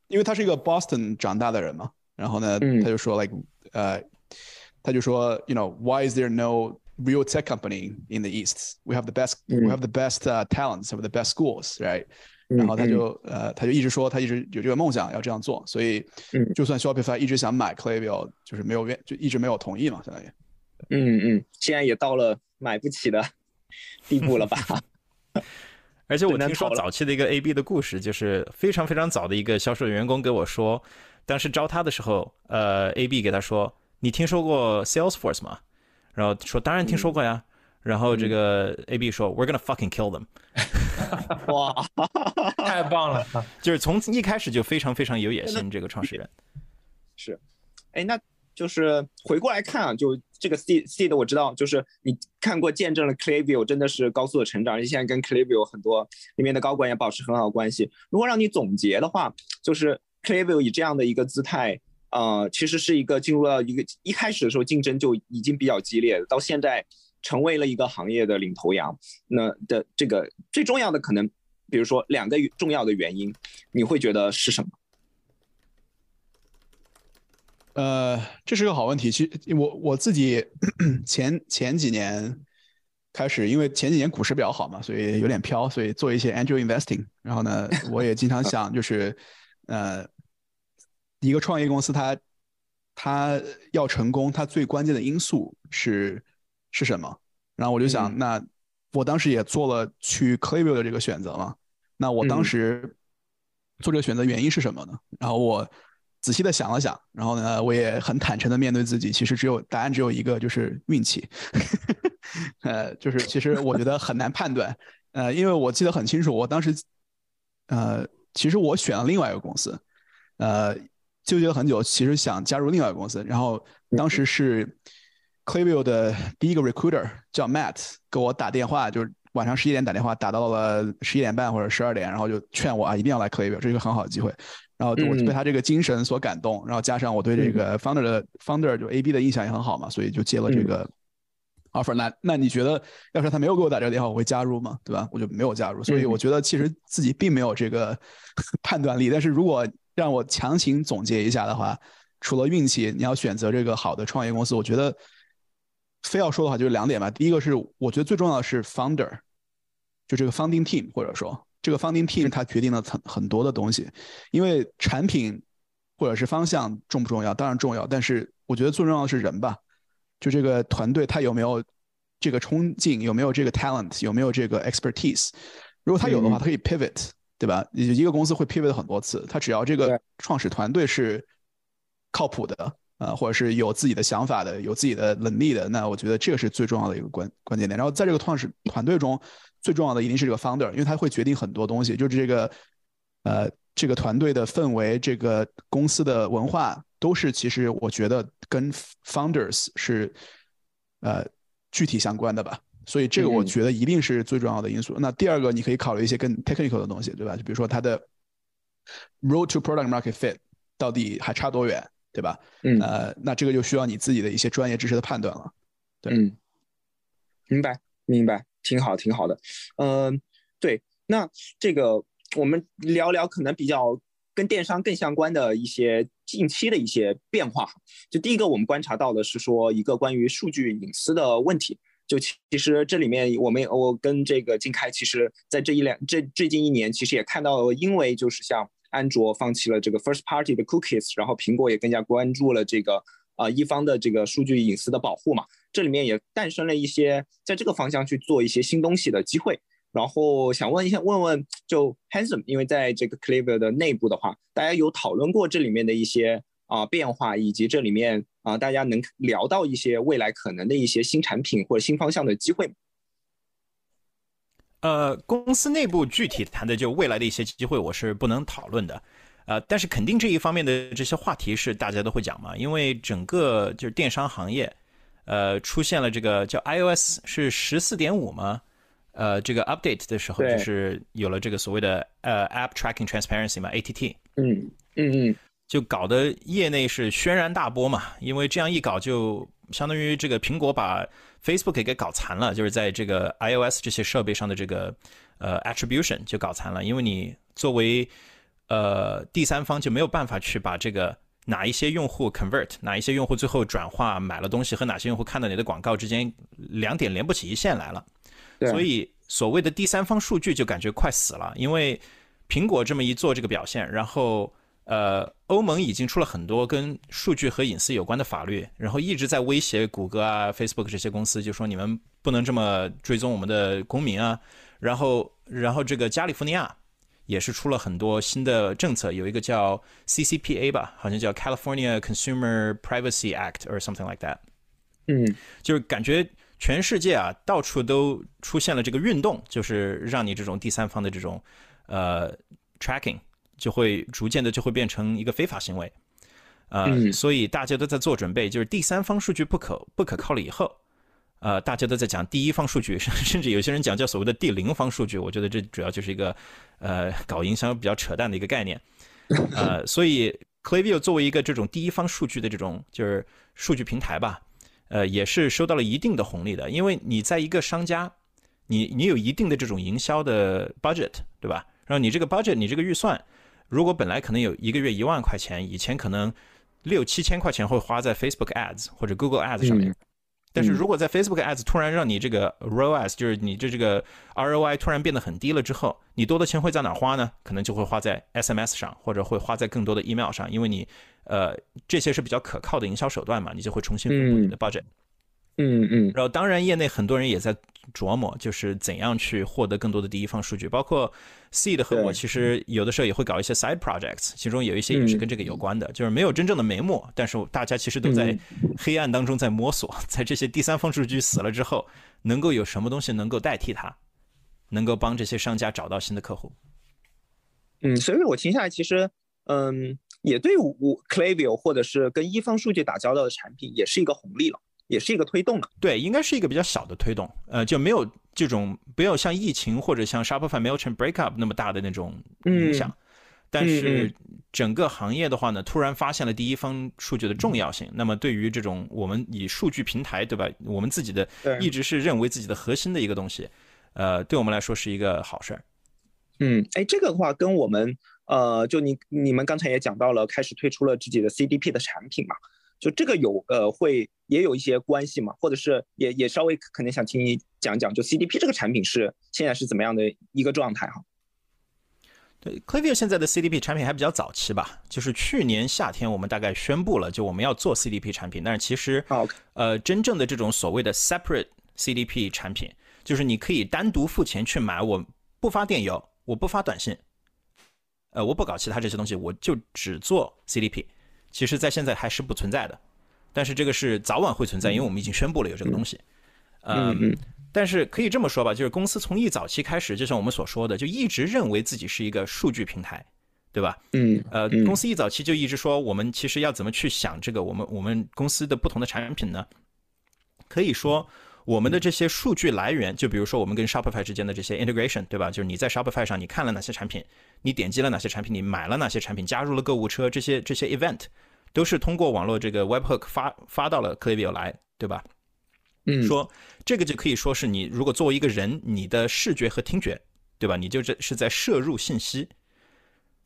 因为他是一个 Boston 长大的人嘛，然后呢，他就说 like 呃，他就说，you know why is there no real tech company in the East? We have the best, we have the best talents, have the best schools, right? 然后他就呃，他就一直说他一直有这个梦想要这样做，所以就算 Shopify 一直想买 Klaviyo，就是没有愿就一直没有同意嘛，相当于。嗯嗯，现在也到了买不起的地步了吧？而且我听说早期的一个 AB 的故事，就是非常非常早的一个销售员工给我说，当时招他的时候，呃，AB 给他说：“你听说过 Salesforce 吗？”然后说：“当然听说过呀。”然后这个 AB 说：“We're gonna fucking kill them。”哇，太棒了！就是从一开始就非常非常有野心，这个创始人 是。哎，那就是回过来看啊，就这个 C C 的我知道，就是你看过见证了 Klaviyo 真的是高速的成长，而且现在跟 Klaviyo 很多里面的高管也保持很好的关系。如果让你总结的话，就是 Klaviyo 以这样的一个姿态，呃，其实是一个进入到一个一开始的时候竞争就已经比较激烈，到现在。成为了一个行业的领头羊，那的这个最重要的可能，比如说两个重要的原因，你会觉得是什么？呃，这是个好问题。其实我我自己 前前几年开始，因为前几年股市比较好嘛，所以有点飘，所以做一些 angel investing。然后呢，我也经常想，就是呃，一个创业公司，它它要成功，它最关键的因素是。是什么？然后我就想，那我当时也做了去 Klaviyo 的这个选择嘛。那我当时做这个选择原因是什么呢？然后我仔细的想了想，然后呢，我也很坦诚的面对自己，其实只有答案只有一个，就是运气。呃，就是其实我觉得很难判断。呃，因为我记得很清楚，我当时呃，其实我选了另外一个公司，呃，纠结了很久，其实想加入另外一个公司，然后当时是。Klaviyo 的第一个 recruiter 叫 Matt，给我打电话，就是晚上十一点打电话，打到了十一点半或者十二点，然后就劝我啊，一定要来 Klaviyo，这是一个很好的机会。然后我就被他这个精神所感动，然后加上我对这个 founder 的 founder 就 AB 的印象也很好嘛，所以就接了这个 offer。那那你觉得，要是他没有给我打这个电话，我会加入吗？对吧？我就没有加入。所以我觉得其实自己并没有这个判断力。但是如果让我强行总结一下的话，除了运气，你要选择这个好的创业公司，我觉得。非要说的话，就是两点吧。第一个是，我觉得最重要的是 founder，就这个 founding team，或者说这个 founding team 它决定了很很多的东西，因为产品或者是方向重不重要？当然重要，但是我觉得最重要的是人吧，就这个团队他有没有这个冲劲，有没有这个 talent，有没有这个 expertise。如果他有的话，他可以 pivot，对吧？一个公司会 pivot 很多次，他只要这个创始团队是靠谱的。呃，或者是有自己的想法的，有自己的能力的，那我觉得这个是最重要的一个关关键点。然后在这个创始团队中，最重要的一定是这个 founder，因为他会决定很多东西，就是这个呃这个团队的氛围，这个公司的文化，都是其实我觉得跟 founders 是呃具体相关的吧。所以这个我觉得一定是最重要的因素。那第二个，你可以考虑一些更 technical 的东西，对吧？就比如说它的 road to product market fit 到底还差多远？对吧？嗯，呃，那这个就需要你自己的一些专业知识的判断了。对，嗯，明白，明白，挺好，挺好的。嗯，对，那这个我们聊聊可能比较跟电商更相关的一些近期的一些变化。就第一个，我们观察到的是说一个关于数据隐私的问题。就其实这里面，我们我跟这个金开，其实在这一两这最近一年，其实也看到了，因为就是像。安卓放弃了这个 first party 的 cookies，然后苹果也更加关注了这个啊一方的这个数据隐私的保护嘛。这里面也诞生了一些在这个方向去做一些新东西的机会。然后想问一下，问问就 Handsome，因为在这个 Clever 的内部的话，大家有讨论过这里面的一些啊变化，以及这里面啊大家能聊到一些未来可能的一些新产品或者新方向的机会？呃，公司内部具体谈的就未来的一些机会，我是不能讨论的。呃，但是肯定这一方面的这些话题是大家都会讲嘛，因为整个就是电商行业，呃，出现了这个叫 iOS 是十四点五吗？呃，这个 update 的时候就是有了这个所谓的呃 App Tracking Transparency 嘛，ATT。嗯嗯嗯，就搞得业内是轩然大波嘛，因为这样一搞就相当于这个苹果把。Facebook 给搞残了，就是在这个 iOS 这些设备上的这个呃 attribution 就搞残了，因为你作为呃第三方就没有办法去把这个哪一些用户 convert，哪一些用户最后转化买了东西和哪些用户看到你的广告之间两点连不起一线来了，所以所谓的第三方数据就感觉快死了，因为苹果这么一做这个表现，然后。呃，欧盟已经出了很多跟数据和隐私有关的法律，然后一直在威胁谷歌啊、Facebook 这些公司，就说你们不能这么追踪我们的公民啊。然后，然后这个加利福尼亚也是出了很多新的政策，有一个叫 CCPA 吧，好像叫 California Consumer Privacy Act or something like that。嗯，就是感觉全世界啊，到处都出现了这个运动，就是让你这种第三方的这种呃 tracking。就会逐渐的就会变成一个非法行为，呃，所以大家都在做准备，就是第三方数据不可不可靠了以后，呃，大家都在讲第一方数据，甚至有些人讲叫所谓的第零方数据。我觉得这主要就是一个呃搞营销比较扯淡的一个概念，呃，所以 Klaviyo 作为一个这种第一方数据的这种就是数据平台吧，呃，也是收到了一定的红利的，因为你在一个商家，你你有一定的这种营销的 budget，对吧？然后你这个 budget，你这个预算。如果本来可能有一个月一万块钱，以前可能六七千块钱会花在 Facebook Ads 或者 Google Ads 上面，但是如果在 Facebook Ads 突然让你这个 ROAS，就是你这这个 ROI 突然变得很低了之后，你多的钱会在哪花呢？可能就会花在 SMS 上，或者会花在更多的 email 上，因为你呃这些是比较可靠的营销手段嘛，你就会重新分布你的 budget。嗯嗯，然后当然业内很多人也在琢磨，就是怎样去获得更多的第一方数据，包括 Seed 和我其实有的时候也会搞一些 side projects，其中有一些也是跟这个有关的，就是没有真正的眉目，但是大家其实都在黑暗当中在摸索，在这些第三方数据死了之后，能够有什么东西能够代替它，能够帮这些商家找到新的客户。嗯，所以我听下来，其实嗯，也对我 Klaviyo 或者是跟一方数据打交道的产品，也是一个红利了。也是一个推动的，对，应该是一个比较小的推动，呃，就没有这种没有像疫情或者像 Shopify Mailchimp breakup 那么大的那种影响，但是整个行业的话呢，突然发现了第一方数据的重要性，那么对于这种我们以数据平台对吧，我们自己的一直是认为自己的核心的一个东西，呃，对我们来说是一个好事儿。嗯，哎，这个的话跟我们呃，就你你们刚才也讲到了，开始推出了自己的 CDP 的产品嘛。就这个有呃会也有一些关系嘛，或者是也也稍微可能想听你讲讲，就 CDP 这个产品是现在是怎么样的一个状态哈？对，Klaviyo 现在的 CDP 产品还比较早期吧，就是去年夏天我们大概宣布了，就我们要做 CDP 产品，但是其实呃真正的这种所谓的 separate CDP 产品，就是你可以单独付钱去买，我不发电邮，我不发短信，呃，我不搞其他这些东西，我就只做 CDP。其实，在现在还是不存在的，但是这个是早晚会存在，因为我们已经宣布了有这个东西。嗯，但是可以这么说吧，就是公司从一早期开始，就像我们所说的，就一直认为自己是一个数据平台，对吧？嗯，呃，公司一早期就一直说，我们其实要怎么去想这个，我们我们公司的不同的产品呢？可以说，我们的这些数据来源，就比如说我们跟 Shopify 之间的这些 integration，对吧？就是你在 Shopify 上你看了哪些产品，你点击了哪些产品，你买了哪些产品，加入了购物车，这些这些 event。都是通过网络这个 webhook 发发到了 Klaviyo 来，对吧？嗯，说这个就可以说是你如果作为一个人，你的视觉和听觉，对吧？你就这是在摄入信息，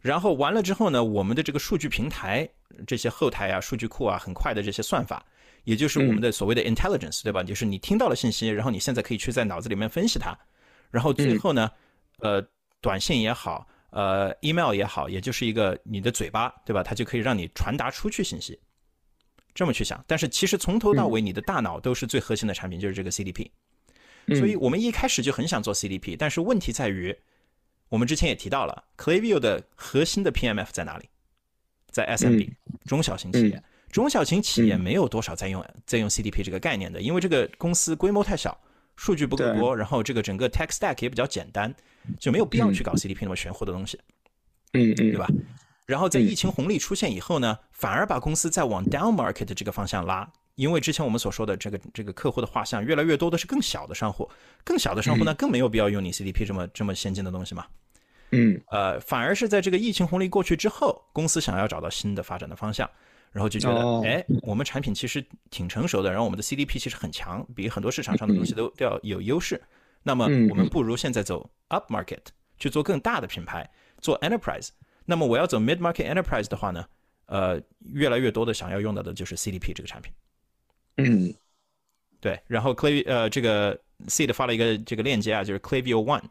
然后完了之后呢，我们的这个数据平台这些后台啊、数据库啊，很快的这些算法，也就是我们的所谓的 intelligence，对吧？就是你听到了信息，然后你现在可以去在脑子里面分析它，然后最后呢，呃，短信也好。呃，email 也好，也就是一个你的嘴巴，对吧？它就可以让你传达出去信息。这么去想，但是其实从头到尾，你的大脑都是最核心的产品，就是这个 CDP。所以我们一开始就很想做 CDP，但是问题在于，我们之前也提到了，Klaviyo 的核心的 PMF 在哪里？在 SMB 中小型企业。中小型企业没有多少在用在用 CDP 这个概念的，因为这个公司规模太小。数据不够多，然后这个整个 tech stack 也比较简单，就没有必要去搞 CDP 那么玄乎的东西，嗯嗯，对吧？然后在疫情红利出现以后呢，反而把公司在往 down market 这个方向拉，因为之前我们所说的这个这个客户的画像越来越多的是更小的商户，更小的商户呢更没有必要用你 CDP 这么这么先进的东西嘛，嗯，呃，反而是在这个疫情红利过去之后，公司想要找到新的发展的方向。然后就觉得，哎，我们产品其实挺成熟的，然后我们的 CDP 其实很强，比很多市场上的东西都都要有优势。那么我们不如现在走 up market 去做更大的品牌，做 enterprise。那么我要走 mid market enterprise 的话呢，呃，越来越多的想要用到的就是 CDP 这个产品。嗯，对。然后 Clay 呃，这个 Seed 发了一个这个链接啊，就是 Clayview One，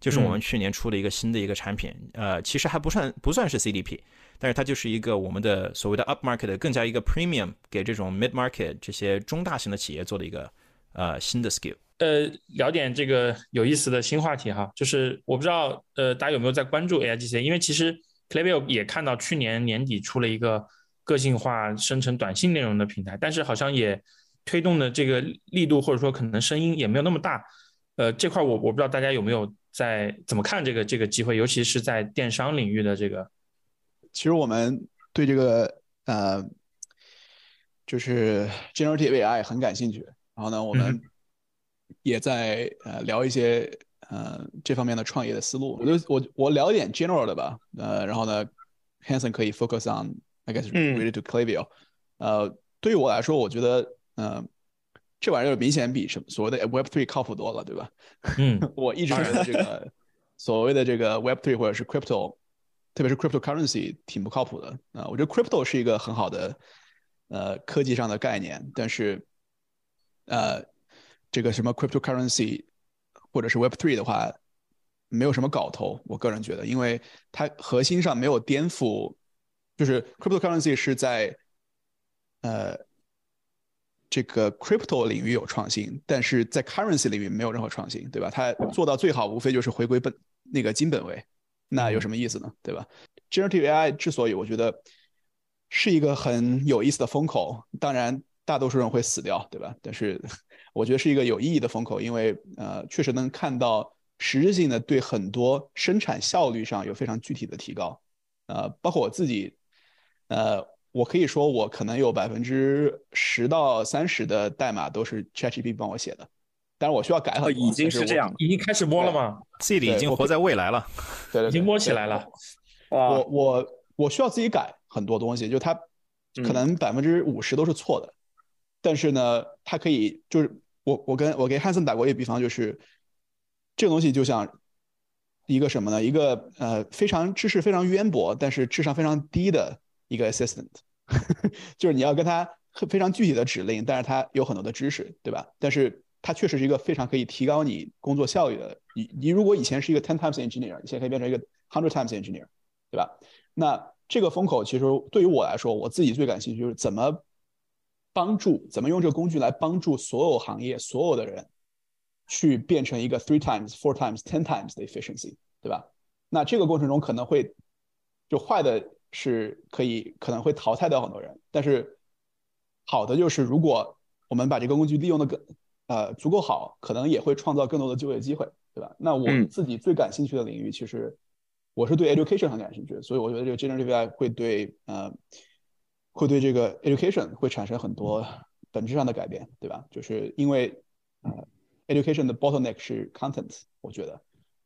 就是我们去年出的一个新的一个产品。呃，其实还不算不算是 CDP。但是它就是一个我们的所谓的 up market 更加一个 premium 给这种 mid market 这些中大型的企业做的一个呃新的 skill。呃，聊点这个有意思的新话题哈，就是我不知道呃大家有没有在关注 AIGC，因为其实 Klaviyo 也看到去年年底出了一个个性化生成短信内容的平台，但是好像也推动的这个力度或者说可能声音也没有那么大。呃，这块我我不知道大家有没有在怎么看这个这个机会，尤其是在电商领域的这个。其实我们对这个呃，就是 generative AI 很感兴趣。然后呢，我们也在呃聊一些呃这方面的创业的思路。我就我我聊一点 general 的吧。呃，然后呢，Hanson 可以 focus on I guess related to Klaviyo。呃，对于我来说，我觉得呃这玩意儿明显比什么所谓的 Web Three 靠谱多了，对吧？嗯，我一直觉得这个所谓的这个 Web Three 或者是 Crypto。特别是 cryptocurrency 挺不靠谱的啊！我觉得 crypto 是一个很好的呃科技上的概念，但是呃这个什么 cryptocurrency 或者是 Web three 的话，没有什么搞头。我个人觉得，因为它核心上没有颠覆，就是 cryptocurrency 是在呃这个 crypto 领域有创新，但是在 currency 领域没有任何创新，对吧？它做到最好无非就是回归本那个金本位。那有什么意思呢？对吧？Generative AI 之所以我觉得是一个很有意思的风口，当然大多数人会死掉，对吧？但是我觉得是一个有意义的风口，因为呃，确实能看到实质性的对很多生产效率上有非常具体的提高。呃，包括我自己，呃，我可以说我可能有百分之十到三十的代码都是 ChatGPT 帮我写的。但是我需要改很多，已经是这样，已经开始摸了吗？C 里已经活在未来了，对，已经摸起来了。我我我需要自己改很多东西，就它可能百分之五十都是错的，但是呢，它可以就是我我跟我给汉森打过一个比方，就是这个东西就像一个什么呢？一个呃非常知识非常渊博，但是智商非常低的一个 assistant，就是你要跟他。非常具体的指令，但是它有很多的知识，对吧？但是它确实是一个非常可以提高你工作效率的。你你如果以前是一个 ten times engineer，你现在可以变成一个 hundred times engineer，对吧？那这个风口其实对于我来说，我自己最感兴趣就是怎么帮助，怎么用这个工具来帮助所有行业所有的人去变成一个 three times、four times、ten times 的 efficiency，对吧？那这个过程中可能会就坏的是可以可能会淘汰掉很多人，但是好的就是如果我们把这个工具利用的更呃足够好，可能也会创造更多的就业机会，对吧？那我自己最感兴趣的领域其实。我是对 education 很感兴趣，所以我觉得这个 generative AI 会对呃，会对这个 education 会产生很多本质上的改变，对吧？就是因为呃，education 的 bottleneck 是 content，我觉得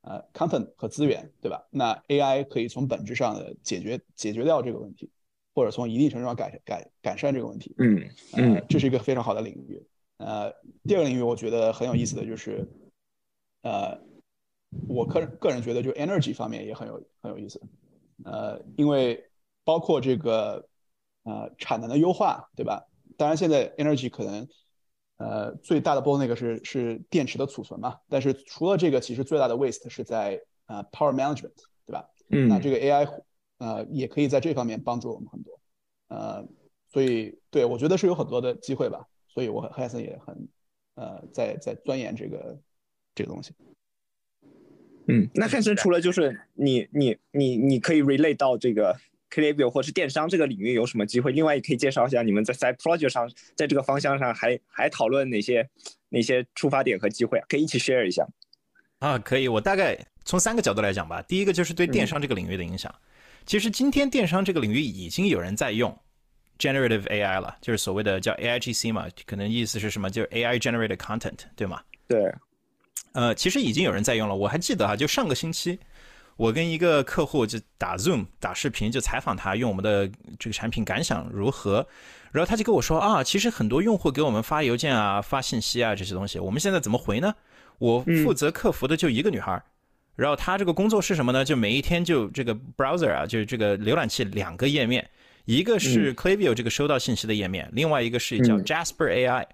呃，content 和资源，对吧？那 AI 可以从本质上的解决解决掉这个问题，或者从一定程度上改改改善这个问题。嗯嗯，这是一个非常好的领域。呃，第二个领域我觉得很有意思的就是呃。我个人个人觉得，就 energy 方面也很有很有意思，呃，因为包括这个呃产能的优化，对吧？当然现在 energy 可能呃最大的波那个是是电池的储存嘛，但是除了这个，其实最大的 waste 是在呃 power management，对吧？嗯，那这个 AI 呃也可以在这方面帮助我们很多，呃，所以对我觉得是有很多的机会吧，所以我和海森也很呃在在钻研这个这个东西。嗯，那汉森除了就是你你你你可以 relate 到这个 Klaviyo 或是电商这个领域有什么机会？另外也可以介绍一下你们在 side project 上，在这个方向上还还讨论哪些哪些出发点和机会啊？可以一起 share 一下。啊，可以，我大概从三个角度来讲吧。第一个就是对电商这个领域的影响。其实今天电商这个领域已经有人在用 generative AI 了，就是所谓的叫 AIGC 嘛，可能意思是什么？就是 AI generated content，对吗？对。呃，其实已经有人在用了。我还记得哈，就上个星期，我跟一个客户就打 Zoom 打视频，就采访他用我们的这个产品感想如何。然后他就跟我说啊，其实很多用户给我们发邮件啊、发信息啊这些东西，我们现在怎么回呢？我负责客服的就一个女孩，然后她这个工作是什么呢？就每一天就这个 browser 啊，就是这个浏览器两个页面，一个是 Claviyo 这个收到信息的页面，另外一个是叫 Jasper AI。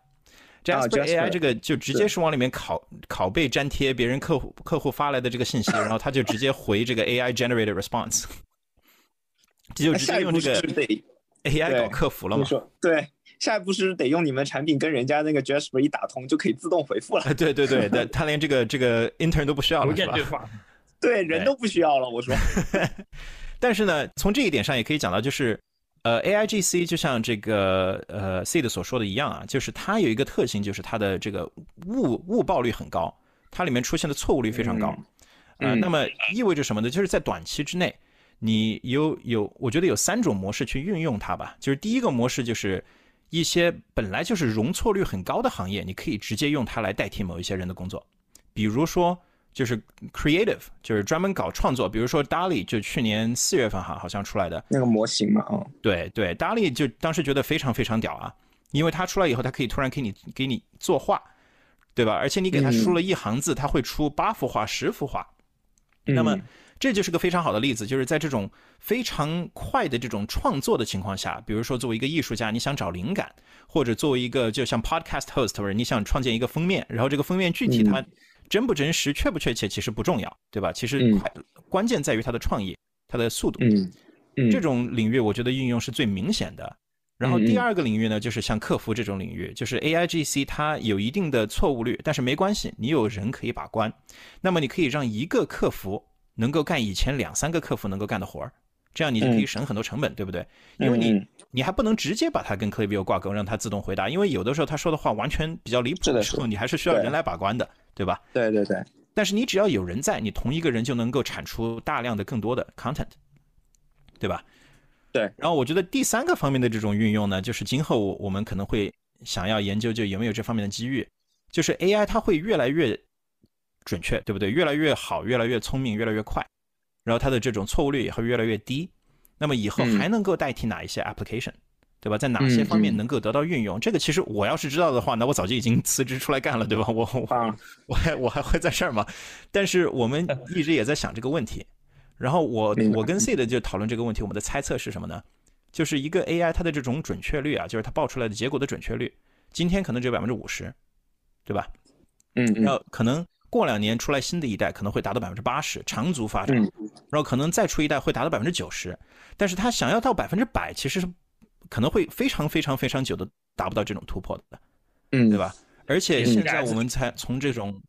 Jasper AI 这个就直接是往里面拷拷贝粘贴别人客户客户发来的这个信息，然后他就直接回这个 AI generated response，这 就直接用这个 AI 搞客服了嘛？对，下一步是得用你们产品跟人家那个 Jasper 一打通就可以自动回复了。对对对，他 他连这个这个 intern 都不需要了，是吧？对，人都不需要了。我说，但是呢，从这一点上也可以讲到，就是。呃，A I G C 就像这个呃 C 的所说的一样啊，就是它有一个特性，就是它的这个误误报率很高，它里面出现的错误率非常高。呃，那么意味着什么呢？就是在短期之内，你有有，我觉得有三种模式去运用它吧。就是第一个模式就是一些本来就是容错率很高的行业，你可以直接用它来代替某一些人的工作，比如说。就是 creative，就是专门搞创作，比如说 DALI，就去年四月份哈，好像出来的那个模型嘛，哦，对对，DALI 就当时觉得非常非常屌啊，因为它出来以后，它可以突然给你给你作画，对吧？而且你给它输了一行字，它会出八幅画、十幅画。那么这就是个非常好的例子，就是在这种非常快的这种创作的情况下，比如说作为一个艺术家，你想找灵感，或者作为一个就像 podcast host，或者你想创建一个封面，然后这个封面具体它。真不真实、确不确切，其实不重要，对吧？其实快关键在于它的创意、它的速度。嗯嗯，这种领域我觉得应用是最明显的。然后第二个领域呢，就是像客服这种领域，就是 A I G C 它有一定的错误率，但是没关系，你有人可以把关。那么你可以让一个客服能够干以前两三个客服能够干的活儿，这样你就可以省很多成本，对不对？因为你你还不能直接把它跟 c l a v i o 挂钩，让它自动回答，因为有的时候他说的话完全比较离谱的时候，你还是需要人来把关的。对吧？对对对。但是你只要有人在，你同一个人就能够产出大量的更多的 content，对吧？对。然后我觉得第三个方面的这种运用呢，就是今后我们可能会想要研究，就有没有这方面的机遇。就是 AI 它会越来越准确，对不对？越来越好，越来越聪明，越来越快。然后它的这种错误率也会越来越低。那么以后还能够代替哪一些 application？对吧？在哪些方面能够得到运用？这个其实我要是知道的话，那我早就已经辞职出来干了，对吧？我我 我还我还会在这儿吗？但是我们一直也在想这个问题。然后我我跟 C 的就讨论这个问题，我们的猜测是什么呢？就是一个 AI 它的这种准确率啊，就是它报出来的结果的准确率，今天可能只有百分之五十，对吧？嗯，然后可能过两年出来新的一代可能会达到百分之八十，长足发展，然后可能再出一代会达到百分之九十，但是它想要到百分之百，其实是可能会非常非常非常久的达不到这种突破的，嗯，对吧？而且现在我们才从这种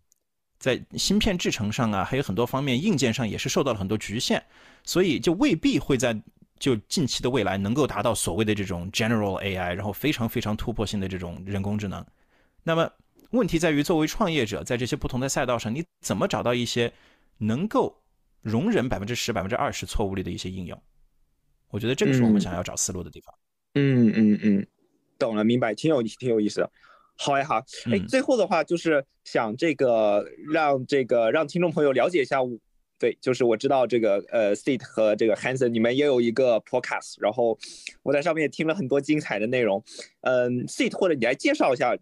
在芯片制成上啊，还有很多方面硬件上也是受到了很多局限，所以就未必会在就近期的未来能够达到所谓的这种 general AI，然后非常非常突破性的这种人工智能。那么问题在于，作为创业者，在这些不同的赛道上，你怎么找到一些能够容忍百分之十、百分之二十错误率的一些应用？我觉得这个是我们想要找思路的地方。嗯嗯嗯，懂了，明白，挺有挺有意思的。好呀，好，哎，最后的话就是想这个让这个让听众朋友了解一下，对，就是我知道这个呃，Seat 和这个 Hanson 你们也有一个 Podcast，然后我在上面也听了很多精彩的内容。嗯，Seat 或者你来介绍一下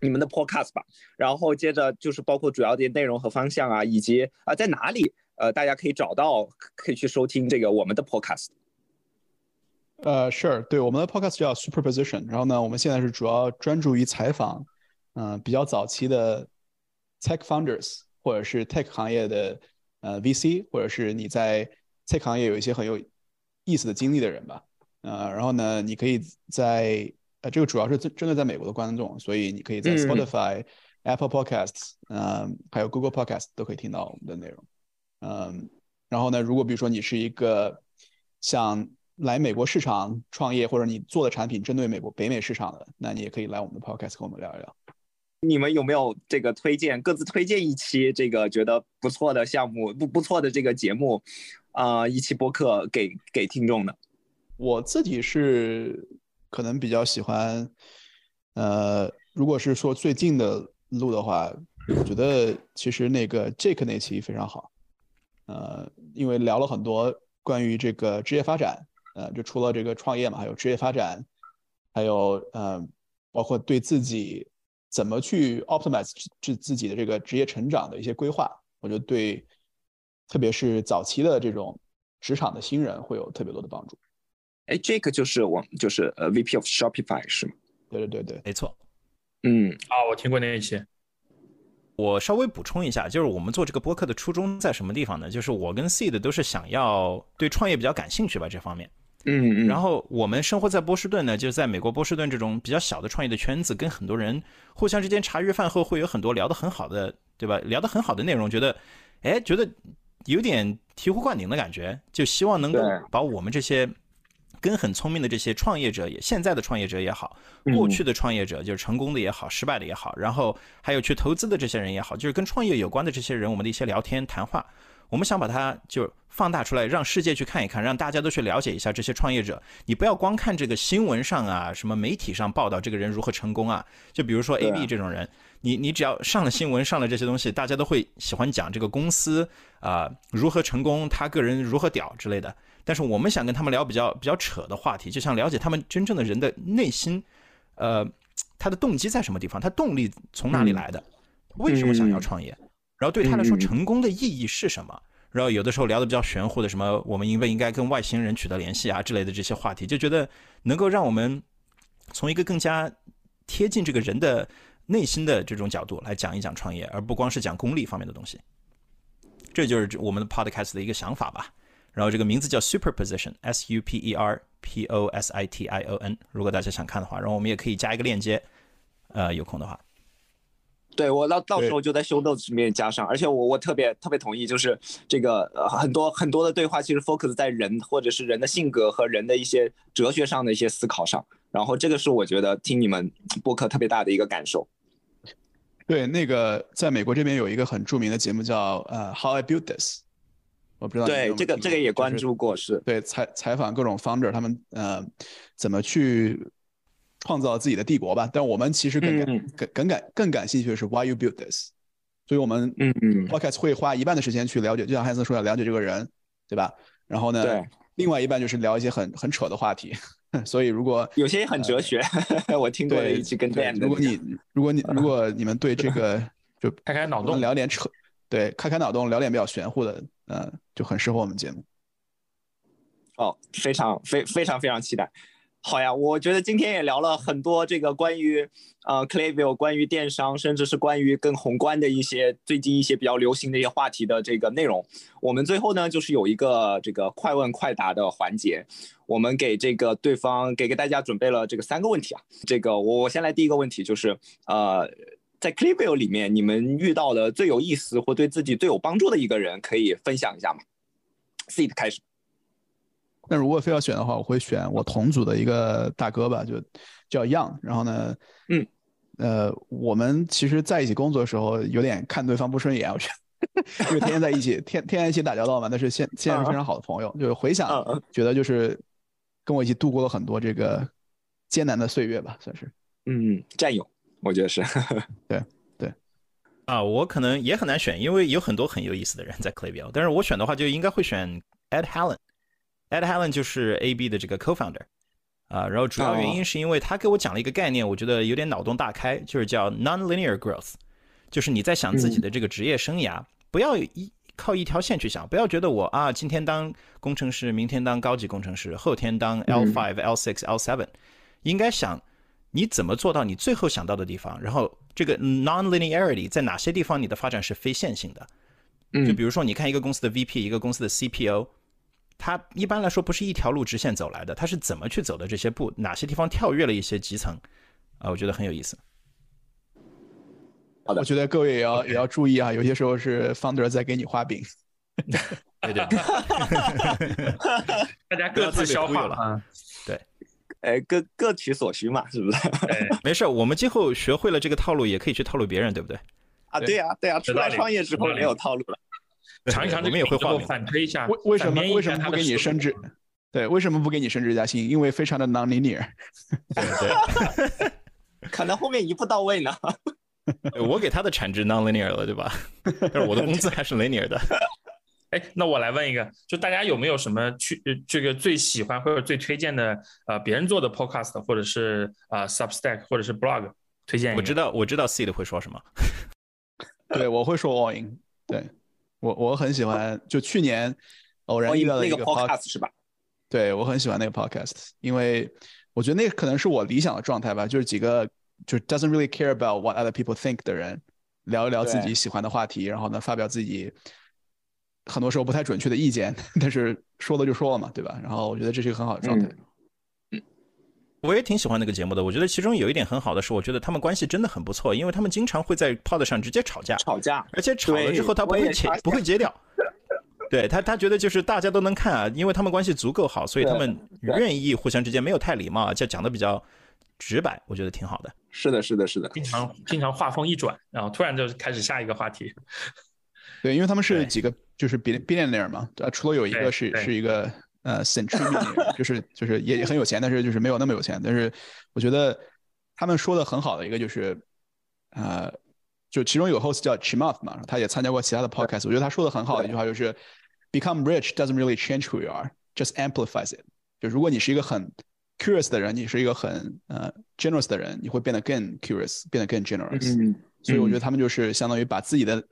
你们的 Podcast 吧，然后接着就是包括主要的内容和方向啊，以及啊在哪里呃大家可以找到可以去收听这个我们的 Podcast。呃，Sure，对，我们的 Podcast 叫 Superposition，然后呢，我们现在是主要专注于采访，嗯，比较早期的 Tech Founders 或者是 Tech 行业的呃 VC，或者是你在 Tech 行业有一些很有意思的经历的人吧，呃，然后呢，你可以在呃这个主要是针针对在美国的观众，所以你可以在 Spotify、Apple Podcasts，嗯，还有 Google Podcasts 都可以听到我们的内容，嗯，然后呢，如果比如说你是一个像来美国市场创业，或者你做的产品针对美国北美市场的，那你也可以来我们的 podcast 跟我们聊一聊。你们有没有这个推荐，各自推荐一期这个觉得不错的项目，不不错的这个节目，啊，一期播客给给听众的？我自己是可能比较喜欢，呃，如果是说最近的录的话，我觉得其实那个 Jake 那期非常好，呃，因为聊了很多关于这个职业发展。呃，就除了这个创业嘛，还有职业发展，还有呃，包括对自己怎么去 optimize 自自己的这个职业成长的一些规划，我觉得对，特别是早期的这种职场的新人会有特别多的帮助。哎，这个就是我就是呃 VP of Shopify 是吗？对对对对，没错。嗯，啊，我听过那一期。我稍微补充一下，就是我们做这个播客的初衷在什么地方呢？就是我跟 Seed 都是想要对创业比较感兴趣吧，这方面。嗯嗯，然后我们生活在波士顿呢，就是在美国波士顿这种比较小的创业的圈子，跟很多人互相之间茶余饭后会有很多聊得很好的，对吧？聊得很好的内容，觉得，哎，觉得有点醍醐灌顶的感觉，就希望能够把我们这些跟很聪明的这些创业者，也现在的创业者也好，过去的创业者，就是成功的也好，失败的也好，然后还有去投资的这些人也好，就是跟创业有关的这些人，我们的一些聊天谈话。我们想把它就放大出来，让世界去看一看，让大家都去了解一下这些创业者。你不要光看这个新闻上啊，什么媒体上报道这个人如何成功啊。就比如说 A B 这种人，你你只要上了新闻，上了这些东西，大家都会喜欢讲这个公司啊如何成功，他个人如何屌之类的。但是我们想跟他们聊比较比较扯的话题，就想了解他们真正的人的内心，呃，他的动机在什么地方，他动力从哪里来的，为什么想要创业。然后对他来说，成功的意义是什么？然后有的时候聊的比较玄乎的，什么我们应不应该跟外星人取得联系啊之类的这些话题，就觉得能够让我们从一个更加贴近这个人的内心的这种角度来讲一讲创业，而不光是讲功利方面的东西。这就是我们的 podcast 的一个想法吧。然后这个名字叫 Superposition，S U P E R P O S I T I O N。如果大家想看的话，然后我们也可以加一个链接，呃，有空的话。对我到到时候就在 show notes 里面加上，而且我我特别特别同意，就是这个呃很多很多的对话其实 focus 在人或者是人的性格和人的一些哲学上的一些思考上，然后这个是我觉得听你们播客特别大的一个感受。对，那个在美国这边有一个很著名的节目叫呃 How I Built This，我不知道对这个这个也关注过，是对采采访各种 founder 他们呃怎么去。创造自己的帝国吧，但我们其实更感更更感更感兴趣的是 Why you build this，所以我们嗯嗯 Podcast 会花一半的时间去了解，就像汉森说的，了解这个人，对吧？然后呢，对，另外一半就是聊一些很很扯的话题。所以如果有些很哲学，我听过一期跟对，如果你如果你如果你们对这个 就开开脑洞聊点扯，对，开开脑洞聊点比较玄乎的，呃，就很适合我们节目。哦，非常非非常非常期待。好呀，我觉得今天也聊了很多这个关于呃 c l a v i l 关于电商，甚至是关于更宏观的一些最近一些比较流行的一些话题的这个内容。我们最后呢，就是有一个这个快问快答的环节，我们给这个对方给给大家准备了这个三个问题啊。这个我我先来第一个问题，就是呃，在 c l a v i l 里面你们遇到的最有意思或对自己最有帮助的一个人，可以分享一下吗？Seed 开始。那如果非要选的话，我会选我同组的一个大哥吧，就叫 Young。然后呢，嗯，呃，我们其实在一起工作的时候，有点看对方不顺眼，我觉得，因为天天在一起，天天天一起打交道嘛。但是现现在是非常好的朋友，就是回想，觉得就是跟我一起度过了很多这个艰难的岁月吧，算是。嗯，战友，我觉得是。对对。啊，我可能也很难选，因为有很多很有意思的人在 Clayville，但是我选的话就应该会选 Ed Hallen。Ed Hallen 就是 AB 的这个 co-founder，啊，然后主要原因是因为他给我讲了一个概念，我觉得有点脑洞大开，就是叫 non-linear growth，就是你在想自己的这个职业生涯，不要一靠一条线去想，不要觉得我啊今天当工程师，明天当高级工程师，后天当 L5、L6、L7，应该想你怎么做到你最后想到的地方，然后这个 non-linearity 在哪些地方你的发展是非线性的，就比如说你看一个公司的 VP，一个公司的 CPO。它一般来说不是一条路直线走来的，它是怎么去走的这些步，哪些地方跳跃了一些基层，啊，我觉得很有意思。好的，我觉得各位也要也要注意啊，有些时候是 founder 在给你画饼。对 对，大家各自消化了。对，哎，各各取所需嘛，是不是？没事，我们今后学会了这个套路，也可以去套路别人，对不对？啊，对呀，对呀，出来创业之后没有套路了。尝一尝，我们也会画反推一下。为为什么为什么不给你升职？对，为什么不给你升职加薪？因为非常的 non-linear。对，可能后面一步到位呢。我给他的产值 non-linear 了，对吧？但是我的工资还是 linear 的。哎，那我来问一个，就大家有没有什么去这个最喜欢或者最推荐的呃别人做的 podcast，或者是啊 Substack，或者是 blog 推荐？我知道，我知道 Seed 会说什么。对，我会说 all in。对。我我很喜欢，就去年偶然遇到的一个 podcast 是吧？对我很喜欢那个 podcast，因为我觉得那个可能是我理想的状态吧，就是几个就 doesn't really care about what other people think 的人聊一聊自己喜欢的话题，然后呢发表自己很多时候不太准确的意见，但是说了就说了嘛，对吧？然后我觉得这是一个很好的状态。我也挺喜欢那个节目的，我觉得其中有一点很好的是，我觉得他们关系真的很不错，因为他们经常会在 pod 上直接吵架，吵架，而且吵了之后他不会切，不会截掉。对他，他觉得就是大家都能看啊，因为他们关系足够好，所以他们愿意互相之间没有太礼貌，就讲的比较直白，我觉得挺好的。是的，是的，是的，经常经常话锋一转，然后突然就开始下一个话题。对，因为他们是几个就是 billionaire 嘛，除了有一个是是一个。呃，century 就是就是也很有钱，但是就是没有那么有钱。但是我觉得他们说的很好的一个就是，呃，就其中有 host 叫 Chimoth 嘛，他也参加过其他的 podcast。我觉得他说的很好的一句话就是，become rich doesn't really change who you are，just amplifies it。就如果你是一个很 curious 的人，你是一个很呃 generous 的人，你会变得更 curious，变得更 generous。嗯。所以我觉得他们就是相当于把自己的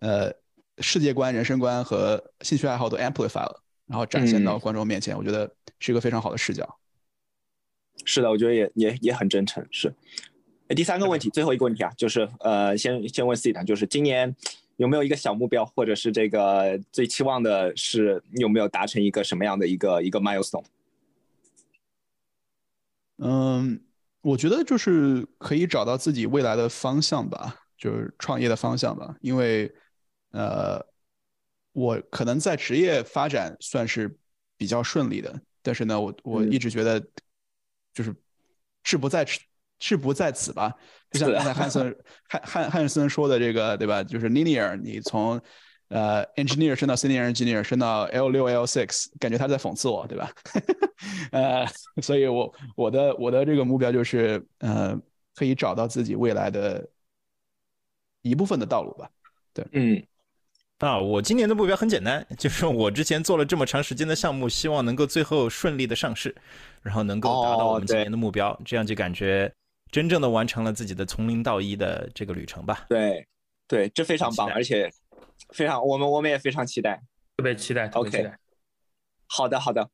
呃世界观、人生观和兴趣爱好都 amplify 了。然后展现到观众面前，我觉得是一个非常好的视角。是的，我觉得也也也很真诚。是。第三个问题，最后一个问题啊，就是呃，先先问 C 的，就是今年有没有一个小目标，或者是这个最期望的是有没有达成一个什么样的一个一个 milestone？嗯，我觉得就是可以找到自己未来的方向吧，就是创业的方向吧，因为呃。我可能在职业发展算是比较顺利的，但是呢，我我一直觉得就是志不在志不在此吧。就像刚才汉森汉汉汉森说的这个，对吧？就是 linear，你从呃 engineer 升到 senior engineer，升到 L 六 L six，感觉他在讽刺我，对吧？呃，所以我我的我的这个目标就是呃，可以找到自己未来的一部分的道路吧。对，嗯。啊，我今年的目标很简单，就是我之前做了这么长时间的项目，希望能够最后顺利的上市，然后能够达到我们今年的目标，这样就感觉真正的完成了自己的从零到一的这个旅程吧。对，对，这非常棒，而且非常，我们我们也非常期待，特别期待。OK，好的好的，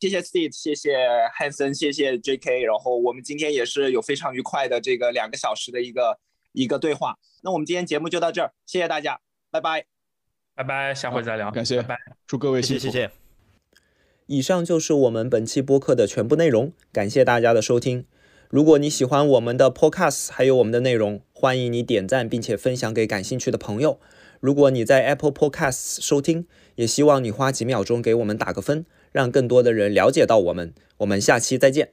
谢谢 Steve，谢谢汉森，谢谢 J.K。然后我们今天也是有非常愉快的这个两个小时的一个一个对话。那我们今天节目就到这儿，谢谢大家，拜拜，拜拜，下回再聊，感谢，拜拜，祝各位幸福，谢谢。以上就是我们本期播客的全部内容，感谢大家的收听。如果你喜欢我们的 Podcast 还有我们的内容，欢迎你点赞并且分享给感兴趣的朋友。如果你在 Apple Podcasts 收听，也希望你花几秒钟给我们打个分。让更多的人了解到我们，我们下期再见。